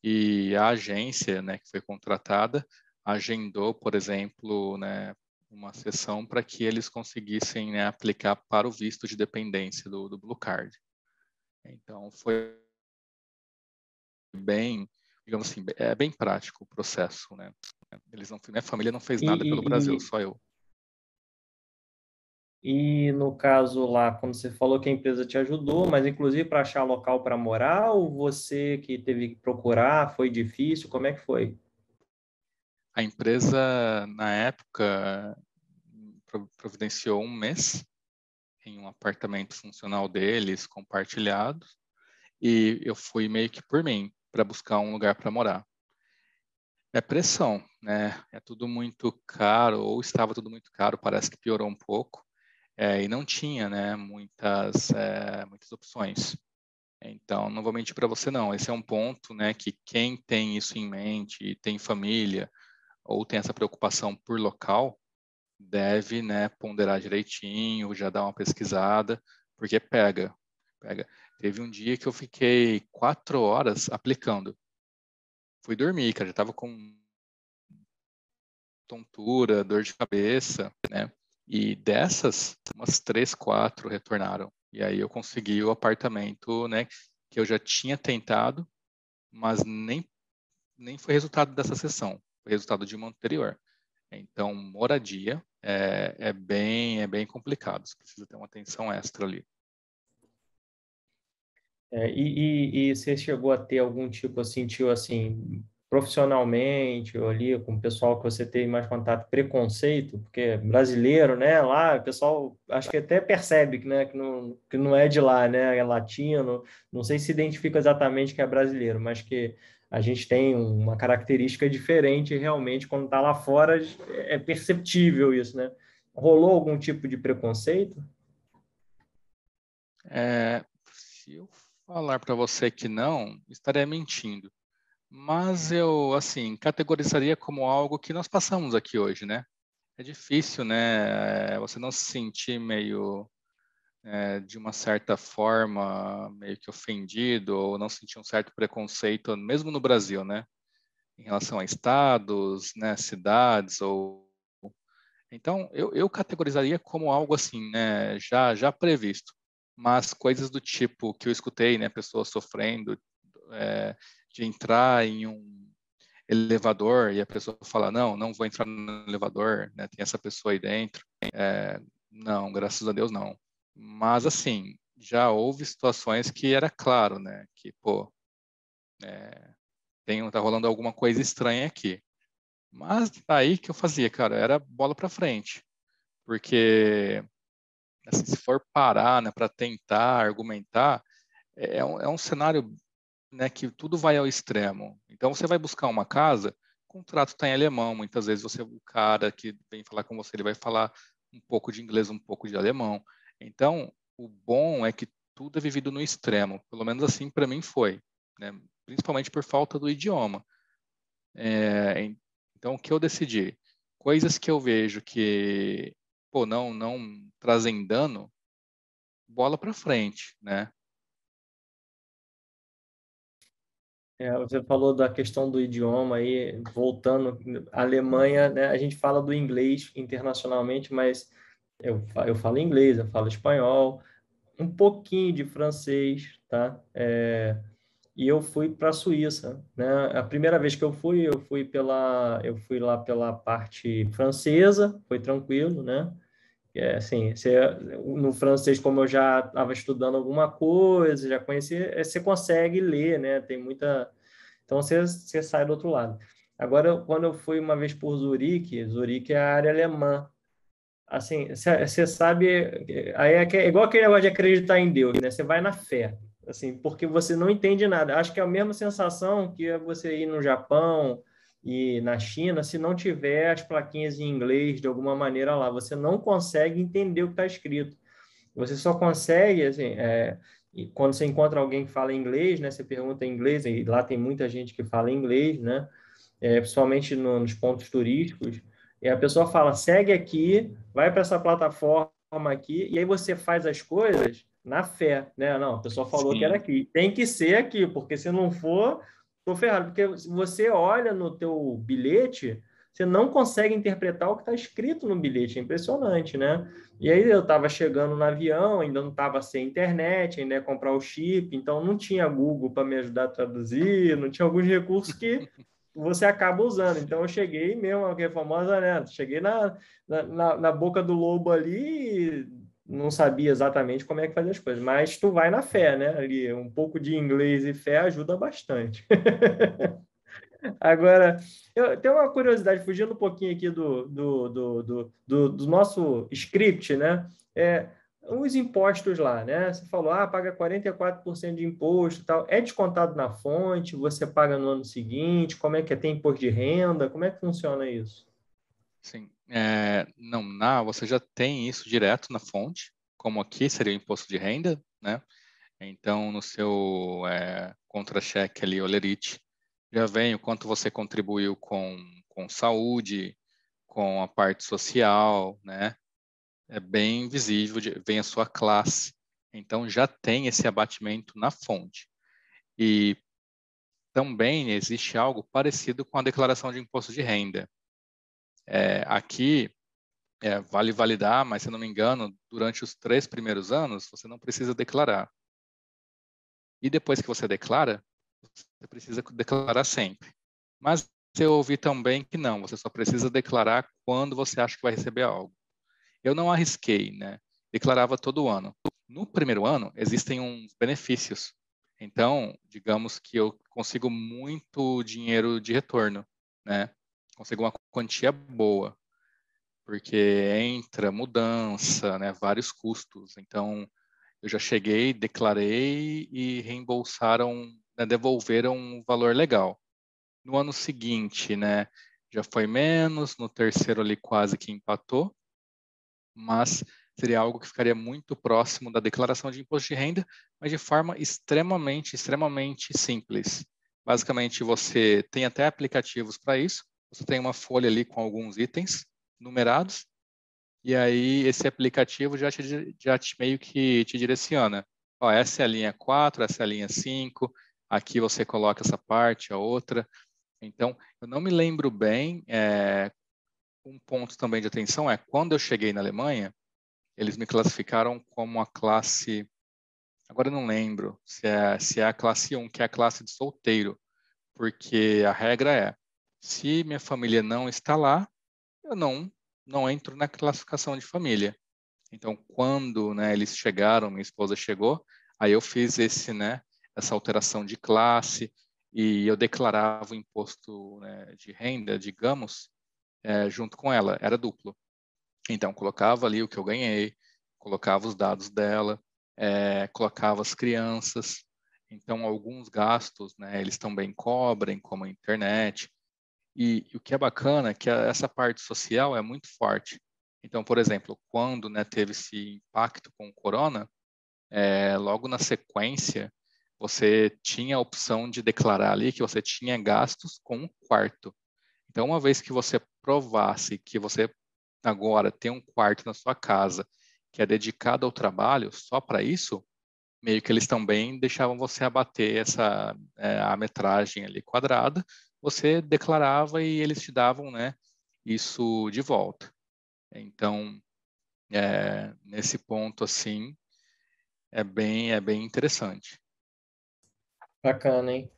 e a agência né, que foi contratada agendou, por exemplo, né, uma sessão para que eles conseguissem né, aplicar para o visto de dependência do, do Blue Card. Então foi bem, digamos assim, é bem prático o processo, né? Eles não, minha família não fez nada e, pelo e, Brasil, só eu. E no caso lá, quando você falou que a empresa te ajudou, mas inclusive para achar local para morar, ou você que teve que procurar, foi difícil? Como é que foi? A empresa, na época, providenciou um mês em um apartamento funcional deles, compartilhado, e eu fui meio que por mim, para buscar um lugar para morar. É pressão, né? É tudo muito caro, ou estava tudo muito caro, parece que piorou um pouco é, e não tinha né, muitas, é, muitas opções. Então, não vou mentir para você, não. Esse é um ponto né, que quem tem isso em mente, tem família, ou tem essa preocupação por local, deve né, ponderar direitinho, já dar uma pesquisada, porque pega, pega. Teve um dia que eu fiquei quatro horas aplicando. Fui dormir, cara, já estava com tontura, dor de cabeça, né? E dessas, umas três, quatro retornaram. E aí eu consegui o apartamento, né, que eu já tinha tentado, mas nem, nem foi resultado dessa sessão, foi resultado de uma anterior. Então, moradia é, é bem é bem complicado, você precisa ter uma atenção extra ali. É, e, e, e, você chegou a ter algum tipo, assim, assim, profissionalmente, ou ali com o pessoal que você tem mais contato, preconceito, porque brasileiro, né, lá, o pessoal acho que até percebe que, né, que, não, que não é de lá, né, é latino, não sei se identifica exatamente que é brasileiro, mas que a gente tem uma característica diferente realmente quando está lá fora, é perceptível isso, né? Rolou algum tipo de preconceito? É, se eu falar para você que não, estaria mentindo mas eu, assim, categorizaria como algo que nós passamos aqui hoje, né? É difícil, né? Você não se sentir meio, é, de uma certa forma meio que ofendido ou não sentia um certo preconceito, mesmo no Brasil, né? Em relação a estados, né, cidades ou então eu, eu categorizaria como algo assim, né, já já previsto, mas coisas do tipo que eu escutei, né, pessoas sofrendo é, de entrar em um elevador e a pessoa fala não, não vou entrar no elevador, né, tem essa pessoa aí dentro, é, não, graças a Deus não. Mas, assim, já houve situações que era claro, né? Que, pô, é, tem, tá rolando alguma coisa estranha aqui. Mas aí que eu fazia, cara, era bola para frente. Porque, assim, se for parar, né, para tentar argumentar, é, um, é um cenário né, que tudo vai ao extremo. Então, você vai buscar uma casa, o contrato está em alemão, muitas vezes você, o cara que vem falar com você, ele vai falar um pouco de inglês, um pouco de alemão. Então, o bom é que tudo é vivido no extremo. Pelo menos assim para mim foi, né? principalmente por falta do idioma. É, então, o que eu decidi? Coisas que eu vejo que pô, não, não trazem dano, bola para frente, né? É, você falou da questão do idioma aí, voltando, Alemanha, né, a gente fala do inglês internacionalmente, mas eu, eu falo inglês, eu falo espanhol, um pouquinho de francês, tá? É, e eu fui para a Suíça, né? A primeira vez que eu fui, eu fui pela, eu fui lá pela parte francesa, foi tranquilo, né? É, assim, você, no francês, como eu já estava estudando alguma coisa, já conhecia, é, você consegue ler, né? Tem muita, então você, você sai do outro lado. Agora, quando eu fui uma vez por Zurique, Zurique é a área alemã, assim, você sabe, aí é, é igual aquele negócio de acreditar em Deus, né? Você vai na fé, assim, porque você não entende nada. Acho que é a mesma sensação que é você ir no Japão e na China, se não tiver as plaquinhas em inglês de alguma maneira lá, você não consegue entender o que está escrito. Você só consegue, assim, é, quando você encontra alguém que fala inglês, né? Você pergunta em inglês, e lá tem muita gente que fala inglês, né? É, principalmente no, nos pontos turísticos e a pessoa fala, segue aqui, vai para essa plataforma aqui, e aí você faz as coisas na fé, né? Não, a pessoa falou Sim. que era aqui. Tem que ser aqui, porque se não for, tô ferrado. Porque você olha no teu bilhete, você não consegue interpretar o que está escrito no bilhete. É impressionante, né? E aí eu estava chegando no avião, ainda não estava sem internet, ainda ia comprar o chip, então não tinha Google para me ajudar a traduzir, não tinha alguns recursos que você acaba usando. Então eu cheguei mesmo, aquela famosa, né? Cheguei na, na, na boca do lobo ali não sabia exatamente como é que fazia as coisas, mas tu vai na fé, né? Ali, um pouco de inglês e fé ajuda bastante. Agora, eu tenho uma curiosidade, fugindo um pouquinho aqui do, do, do, do, do, nosso script, né? É, os impostos lá, né? Você falou, ah, paga 44% de imposto tal. É descontado na fonte? Você paga no ano seguinte? Como é que é? Tem imposto de renda? Como é que funciona isso? Sim. É, não, na, você já tem isso direto na fonte, como aqui seria o imposto de renda, né? Então, no seu é, contra-cheque ali, Olerite, já vem o quanto você contribuiu com, com saúde, com a parte social, né? é bem visível, vem a sua classe. Então, já tem esse abatimento na fonte. E também existe algo parecido com a declaração de imposto de renda. É, aqui, é, vale validar, mas se não me engano, durante os três primeiros anos, você não precisa declarar. E depois que você declara, você precisa declarar sempre. Mas eu ouvi também que não, você só precisa declarar quando você acha que vai receber algo. Eu não arrisquei, né? Declarava todo ano. No primeiro ano, existem uns benefícios. Então, digamos que eu consigo muito dinheiro de retorno, né? Consigo uma quantia boa, porque entra mudança, né? Vários custos. Então, eu já cheguei, declarei e reembolsaram, né? devolveram um valor legal. No ano seguinte, né? Já foi menos, no terceiro ali quase que empatou, mas seria algo que ficaria muito próximo da declaração de imposto de renda, mas de forma extremamente, extremamente simples. Basicamente, você tem até aplicativos para isso. Você tem uma folha ali com alguns itens numerados. E aí esse aplicativo já te, já te meio que te direciona. Ó, essa é a linha 4, essa é a linha 5, aqui você coloca essa parte, a outra. Então, eu não me lembro bem, é, um ponto também de atenção é, quando eu cheguei na Alemanha, eles me classificaram como a classe, agora eu não lembro se é, se é a classe 1, que é a classe de solteiro, porque a regra é, se minha família não está lá, eu não não entro na classificação de família. Então, quando né, eles chegaram, minha esposa chegou, aí eu fiz esse, né, essa alteração de classe e eu declarava o imposto né, de renda, digamos, é, junto com ela, era duplo. Então, colocava ali o que eu ganhei, colocava os dados dela, é, colocava as crianças. Então, alguns gastos, né, eles também cobrem, como a internet, e, o que é bacana é que essa parte social é muito forte. Então, por exemplo, quando né, teve esse impacto com o corona, é, logo na sequência, você tinha a opção de declarar ali que você tinha gastos com um quarto. Então, uma vez que você provasse que você agora tem um quarto na sua casa que é dedicado ao trabalho só para isso, meio que eles também deixavam você abater essa é, a metragem ali quadrada você declarava e eles te davam né, isso de volta. Então, é, nesse ponto, assim, é bem, é bem interessante. Bacana, hein?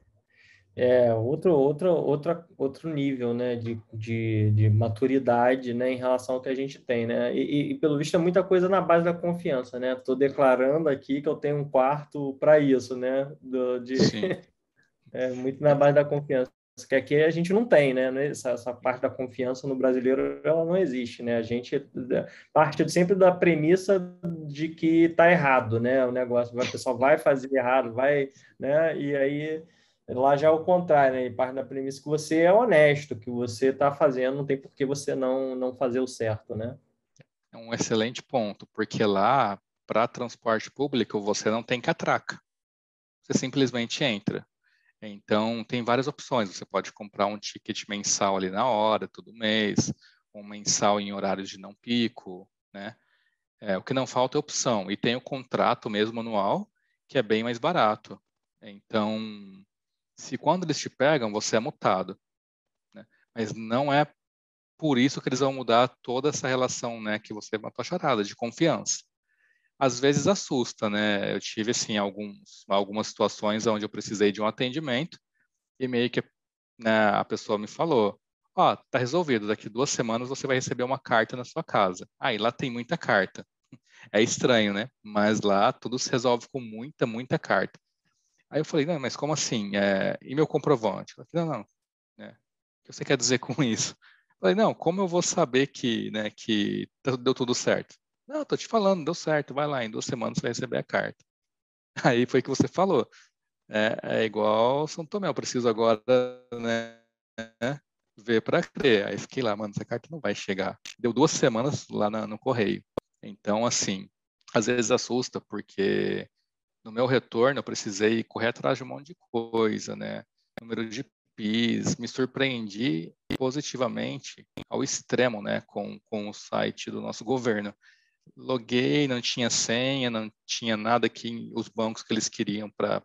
É outro, outro, outro, outro nível né, de, de, de maturidade né, em relação ao que a gente tem. Né? E, e, pelo visto, é muita coisa na base da confiança. Né? Estou declarando aqui que eu tenho um quarto para isso. Né? Do, de... é muito na base da confiança que aqui a gente não tem, né? Essa, essa, parte da confiança no brasileiro ela não existe, né? A gente parte sempre da premissa de que está errado, né? O negócio, o pessoal vai fazer errado, vai, né? E aí lá já é o contrário, né? E parte da premissa que você é honesto, que você está fazendo, não tem por que você não não fazer o certo, né? É um excelente ponto, porque lá para transporte público você não tem catraca. Você simplesmente entra. Então, tem várias opções. Você pode comprar um ticket mensal ali na hora, todo mês, um mensal em horários de não pico, né? É, o que não falta é opção. E tem o contrato mesmo anual, que é bem mais barato. Então, se quando eles te pegam, você é multado. Né? Mas não é por isso que eles vão mudar toda essa relação né, que você matou a charada, de confiança às vezes assusta, né? Eu tive assim alguns, algumas situações onde eu precisei de um atendimento e meio que né, a pessoa me falou, ó, oh, tá resolvido, daqui duas semanas você vai receber uma carta na sua casa. Aí ah, lá tem muita carta. É estranho, né? Mas lá tudo se resolve com muita, muita carta. Aí eu falei, não, mas como assim? É... E meu comprovante? Falei, não, não. Né? O que você quer dizer com isso? Eu falei, não, como eu vou saber que, né, que deu tudo certo? Não, tô te falando, deu certo, vai lá, em duas semanas você vai receber a carta. Aí foi que você falou. É, é igual São Tomé, eu preciso agora, né, ver para crer. Aí fiquei lá, mano, essa carta não vai chegar. Deu duas semanas lá na, no correio. Então, assim, às vezes assusta, porque no meu retorno eu precisei correr atrás de um monte de coisa, né? Número de PIS, me surpreendi positivamente ao extremo, né, com, com o site do nosso governo loguei, não tinha senha, não tinha nada que os bancos que eles queriam para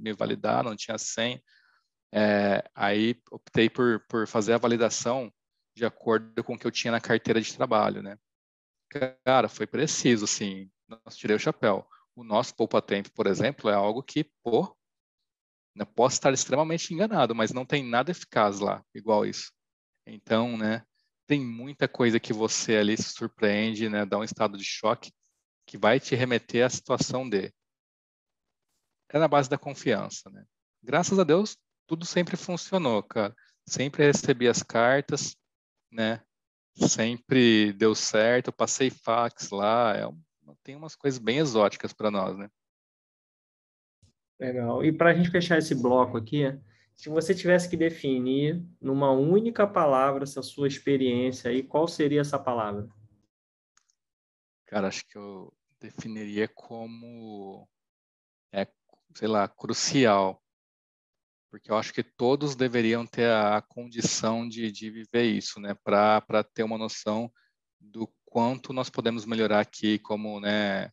me validar, não tinha senha. É, aí optei por, por fazer a validação de acordo com o que eu tinha na carteira de trabalho, né? Cara, foi preciso, assim, nós tirei o chapéu. O nosso poupa-tempo, por exemplo, é algo que, pô, né, posso estar extremamente enganado, mas não tem nada eficaz lá, igual isso. Então, né, tem muita coisa que você ali se surpreende, né, dá um estado de choque que vai te remeter à situação de. É na base da confiança, né? Graças a Deus, tudo sempre funcionou, cara. Sempre recebi as cartas, né? Sempre deu certo, passei fax lá, é, tem umas coisas bem exóticas para nós, né? Legal. E para a gente fechar esse bloco aqui, se você tivesse que definir numa única palavra essa sua experiência aí, qual seria essa palavra? Cara, acho que eu definiria como, é, sei lá, crucial. Porque eu acho que todos deveriam ter a condição de, de viver isso, né? Para ter uma noção do quanto nós podemos melhorar aqui como né,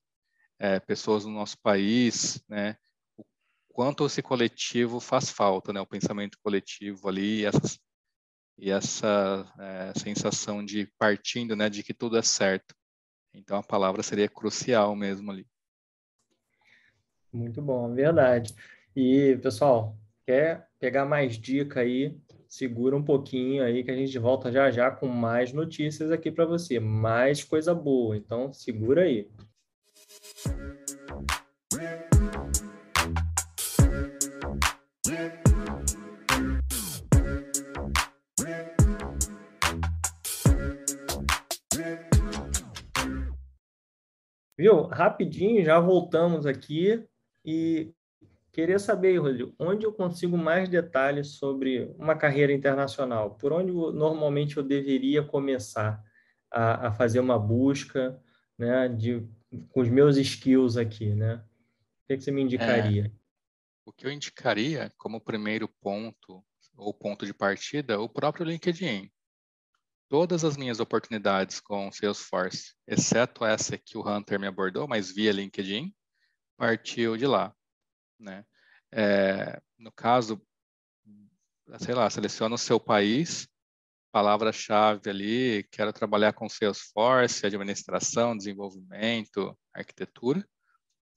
é, pessoas no nosso país, né, quanto esse coletivo faz falta, né, o pensamento coletivo ali, essas, e essa é, sensação de partindo, né, de que tudo é certo. Então a palavra seria crucial mesmo ali. Muito bom, verdade. E pessoal, quer pegar mais dica aí? Segura um pouquinho aí que a gente volta já já com mais notícias aqui para você, mais coisa boa. Então segura aí. Viu? Rapidinho, já voltamos aqui e queria saber, Rodrigo, onde eu consigo mais detalhes sobre uma carreira internacional? Por onde normalmente eu deveria começar a, a fazer uma busca né, de, com os meus skills aqui, né? O que, que você me indicaria? É, o que eu indicaria como primeiro ponto ou ponto de partida, o próprio LinkedIn todas as minhas oportunidades com Salesforce, exceto essa que o Hunter me abordou, mas via LinkedIn, partiu de lá, né? É, no caso, sei lá, seleciona o seu país, palavra-chave ali, quero trabalhar com Salesforce, administração, desenvolvimento, arquitetura,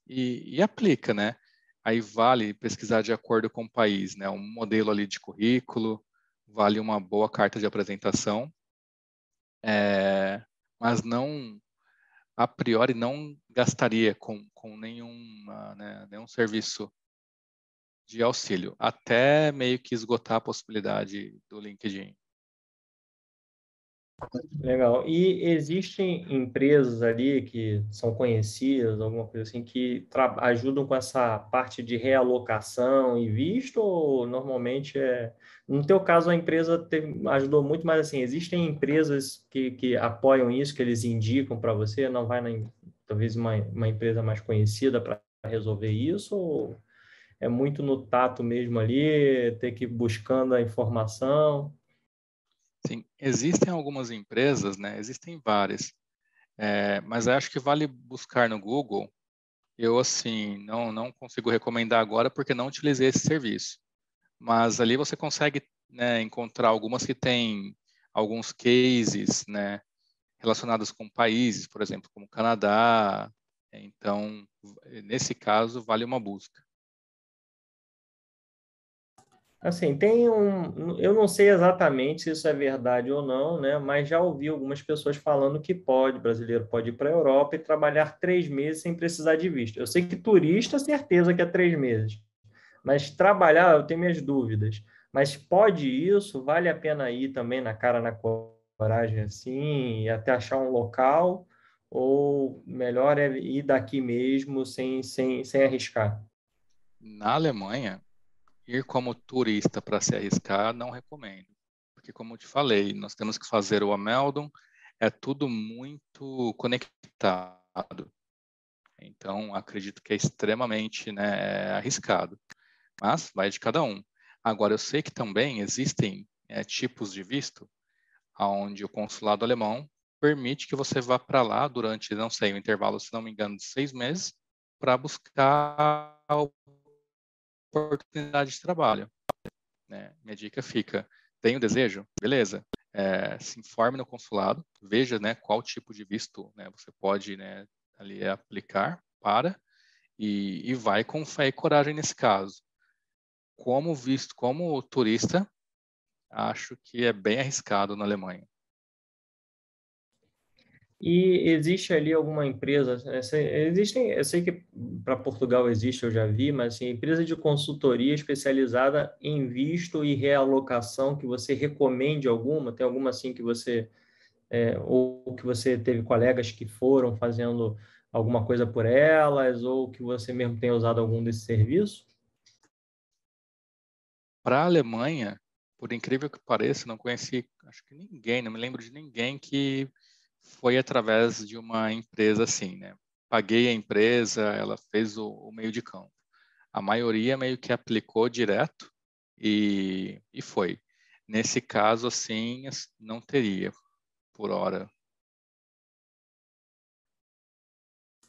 e, e aplica, né? Aí vale pesquisar de acordo com o país, né? Um modelo ali de currículo, vale uma boa carta de apresentação, é, mas não, a priori, não gastaria com, com nenhum, né, nenhum serviço de auxílio, até meio que esgotar a possibilidade do LinkedIn. Legal. E existem empresas ali que são conhecidas, alguma coisa assim, que ajudam com essa parte de realocação e visto, ou normalmente é. No teu caso, a empresa ajudou muito, mas assim, existem empresas que, que apoiam isso, que eles indicam para você, não vai na, talvez uma, uma empresa mais conhecida para resolver isso, ou é muito no tato mesmo ali, ter que ir buscando a informação? Sim, existem algumas empresas, né? Existem várias, é, mas acho que vale buscar no Google. Eu assim não não consigo recomendar agora porque não utilizei esse serviço, mas ali você consegue né, encontrar algumas que têm alguns cases, né, relacionados com países, por exemplo, como Canadá. Então, nesse caso, vale uma busca. Assim, tem um. Eu não sei exatamente se isso é verdade ou não, né? Mas já ouvi algumas pessoas falando que pode, brasileiro pode ir para a Europa e trabalhar três meses sem precisar de visto. Eu sei que turista, certeza que é três meses. Mas trabalhar, eu tenho minhas dúvidas. Mas pode isso? Vale a pena ir também na cara, na coragem, assim, e até achar um local? Ou melhor é ir daqui mesmo sem, sem, sem arriscar? Na Alemanha, ir como turista para se arriscar, não recomendo. Porque, como eu te falei, nós temos que fazer o Ameldon, é tudo muito conectado. Então, acredito que é extremamente né, arriscado. Mas vai de cada um. Agora, eu sei que também existem é, tipos de visto onde o consulado alemão permite que você vá para lá durante, não sei, um intervalo, se não me engano, de seis meses, para buscar oportunidade de trabalho. Né? Minha dica fica: tem o desejo? Beleza. É, se informe no consulado, veja né, qual tipo de visto né, você pode né, ali aplicar para e, e vai com fé e coragem nesse caso. Como visto, como turista, acho que é bem arriscado na Alemanha. E existe ali alguma empresa, existem, eu sei que para Portugal existe, eu já vi, mas assim, empresa de consultoria especializada em visto e realocação que você recomende alguma? Tem alguma assim que você é, ou que você teve colegas que foram fazendo alguma coisa por elas, ou que você mesmo tenha usado algum desse serviço? Para a Alemanha, por incrível que pareça, não conheci, acho que ninguém, não me lembro de ninguém que foi através de uma empresa assim, né? Paguei a empresa, ela fez o, o meio de campo. A maioria meio que aplicou direto e, e foi. Nesse caso, assim, não teria por hora.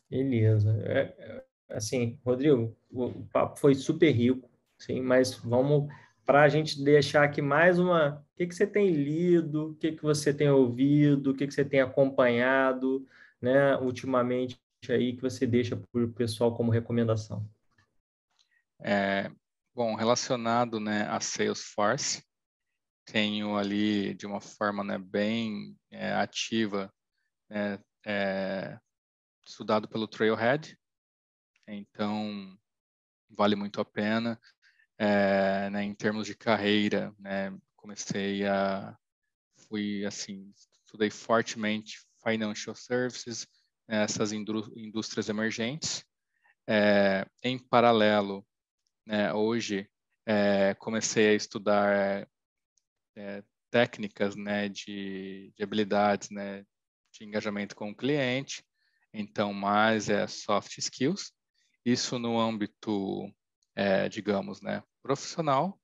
Beleza. É, é, assim, Rodrigo, o papo foi super rico, sim, mas vamos para a gente deixar aqui mais uma. O que, que você tem lido, o que, que você tem ouvido, o que, que você tem acompanhado, né, ultimamente aí que você deixa para o pessoal como recomendação? É, bom, relacionado né, a Salesforce, tenho ali de uma forma né, bem é, ativa né, é, estudado pelo Trailhead, então vale muito a pena. É, né, em termos de carreira, né, comecei a fui assim estudei fortemente financial services, né, essas indústrias emergentes. É, em paralelo, né, hoje é, comecei a estudar é, técnicas né, de, de habilidades né, de engajamento com o cliente, então mais é soft skills, isso no âmbito, é, digamos, né, profissional,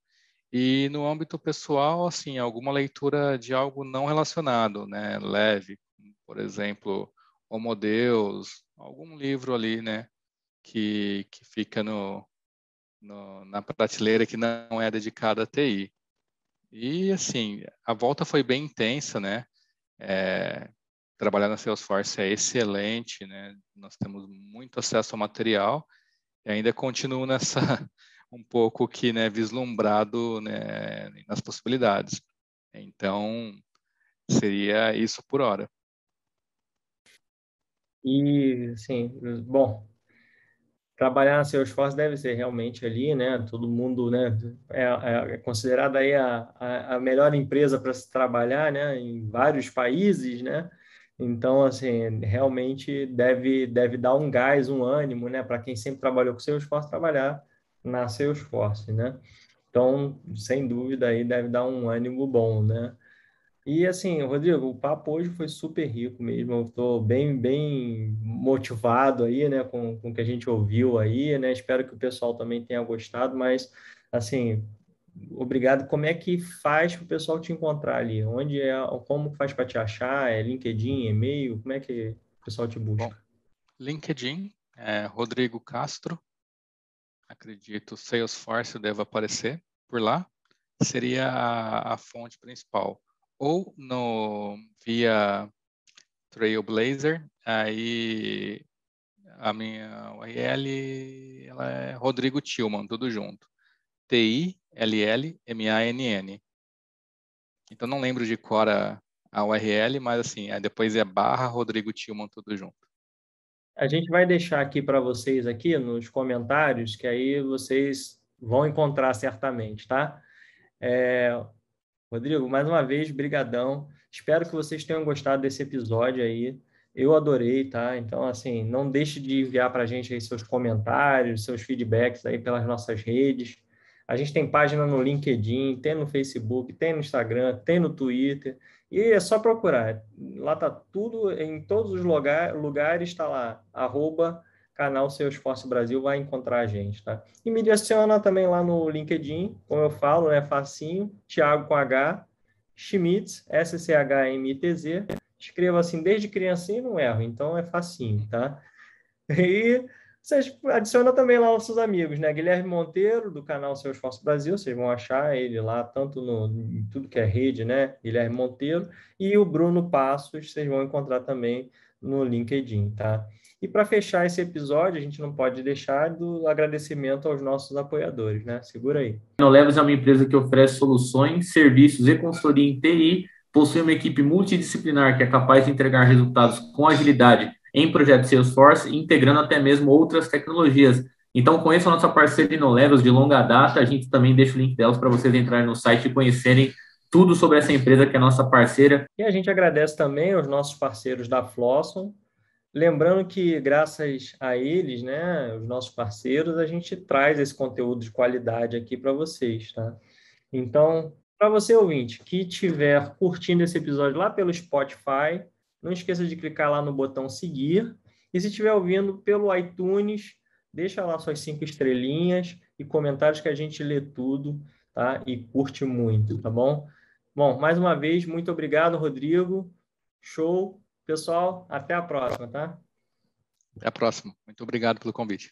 e no âmbito pessoal, assim, alguma leitura de algo não relacionado, né, leve, por exemplo, Homo Deus, algum livro ali, né, que, que fica no, no, na prateleira que não é dedicada a TI. E, assim, a volta foi bem intensa, né, é, trabalhar na Salesforce é excelente, né, nós temos muito acesso ao material e ainda continuo nessa, um pouco que, né, vislumbrado, né, nas possibilidades. Então, seria isso por hora. E, assim, bom, trabalhar na Salesforce deve ser realmente ali, né? Todo mundo, né? É, é, é considerada aí a, a, a melhor empresa para se trabalhar, né? Em vários países, né? Então, assim, realmente deve, deve dar um gás, um ânimo, né? Para quem sempre trabalhou com Salesforce, trabalhar na Salesforce, né? Então, sem dúvida, aí deve dar um ânimo bom, né? E assim, Rodrigo, o papo hoje foi super rico mesmo. Eu estou bem, bem motivado aí, né, com, com o que a gente ouviu aí, né? Espero que o pessoal também tenha gostado, mas assim, obrigado. Como é que faz para o pessoal te encontrar ali? Onde é, como faz para te achar? É LinkedIn, e-mail? Como é que o pessoal te busca? Bom, LinkedIn, é Rodrigo Castro. Acredito Salesforce deve aparecer por lá. Seria a, a fonte principal ou no via Trailblazer, aí a minha URL ela é Rodrigo Tillman, tudo junto. T-I-L-L-M-A-N-N. Então não lembro de qual a, a URL, mas assim, é, depois é barra Rodrigo Tillman, tudo junto. A gente vai deixar aqui para vocês aqui nos comentários, que aí vocês vão encontrar certamente, tá? É, Rodrigo, mais uma vez, brigadão. Espero que vocês tenham gostado desse episódio aí. Eu adorei, tá? Então, assim, não deixe de enviar para a gente aí seus comentários, seus feedbacks aí pelas nossas redes. A gente tem página no LinkedIn, tem no Facebook, tem no Instagram, tem no Twitter. E é só procurar. Lá tá tudo, em todos os lugar, lugares está lá, arroba canal Salesforce Brasil vai encontrar a gente, tá? E me adiciona também lá no LinkedIn, como eu falo, é facinho, Thiago com H, Schmitz, S-C-H-M-I-T-Z. Escreva assim desde criancinha não erro, então é facinho, tá? E vocês adicionam também lá os seus amigos, né? Guilherme Monteiro, do canal Salesforce Brasil, vocês vão achar ele lá, tanto no em tudo que é rede, né? Guilherme Monteiro, e o Bruno Passos, vocês vão encontrar também no LinkedIn, tá? E para fechar esse episódio, a gente não pode deixar do agradecimento aos nossos apoiadores, né? Segura aí. Inolevos é uma empresa que oferece soluções, serviços e consultoria em TI, possui uma equipe multidisciplinar que é capaz de entregar resultados com agilidade em projetos Salesforce, integrando até mesmo outras tecnologias. Então, conheça a nossa parceira Inolevos de longa data, a gente também deixa o link delas para vocês entrarem no site e conhecerem tudo sobre essa empresa que é nossa parceira. E a gente agradece também aos nossos parceiros da Flosson, Lembrando que, graças a eles, né, os nossos parceiros, a gente traz esse conteúdo de qualidade aqui para vocês, tá? Então, para você, ouvinte, que estiver curtindo esse episódio lá pelo Spotify, não esqueça de clicar lá no botão seguir. E se estiver ouvindo pelo iTunes, deixa lá suas cinco estrelinhas e comentários que a gente lê tudo, tá? E curte muito, tá bom? Bom, mais uma vez, muito obrigado, Rodrigo. Show. Pessoal, até a próxima, tá? Até a próxima. Muito obrigado pelo convite.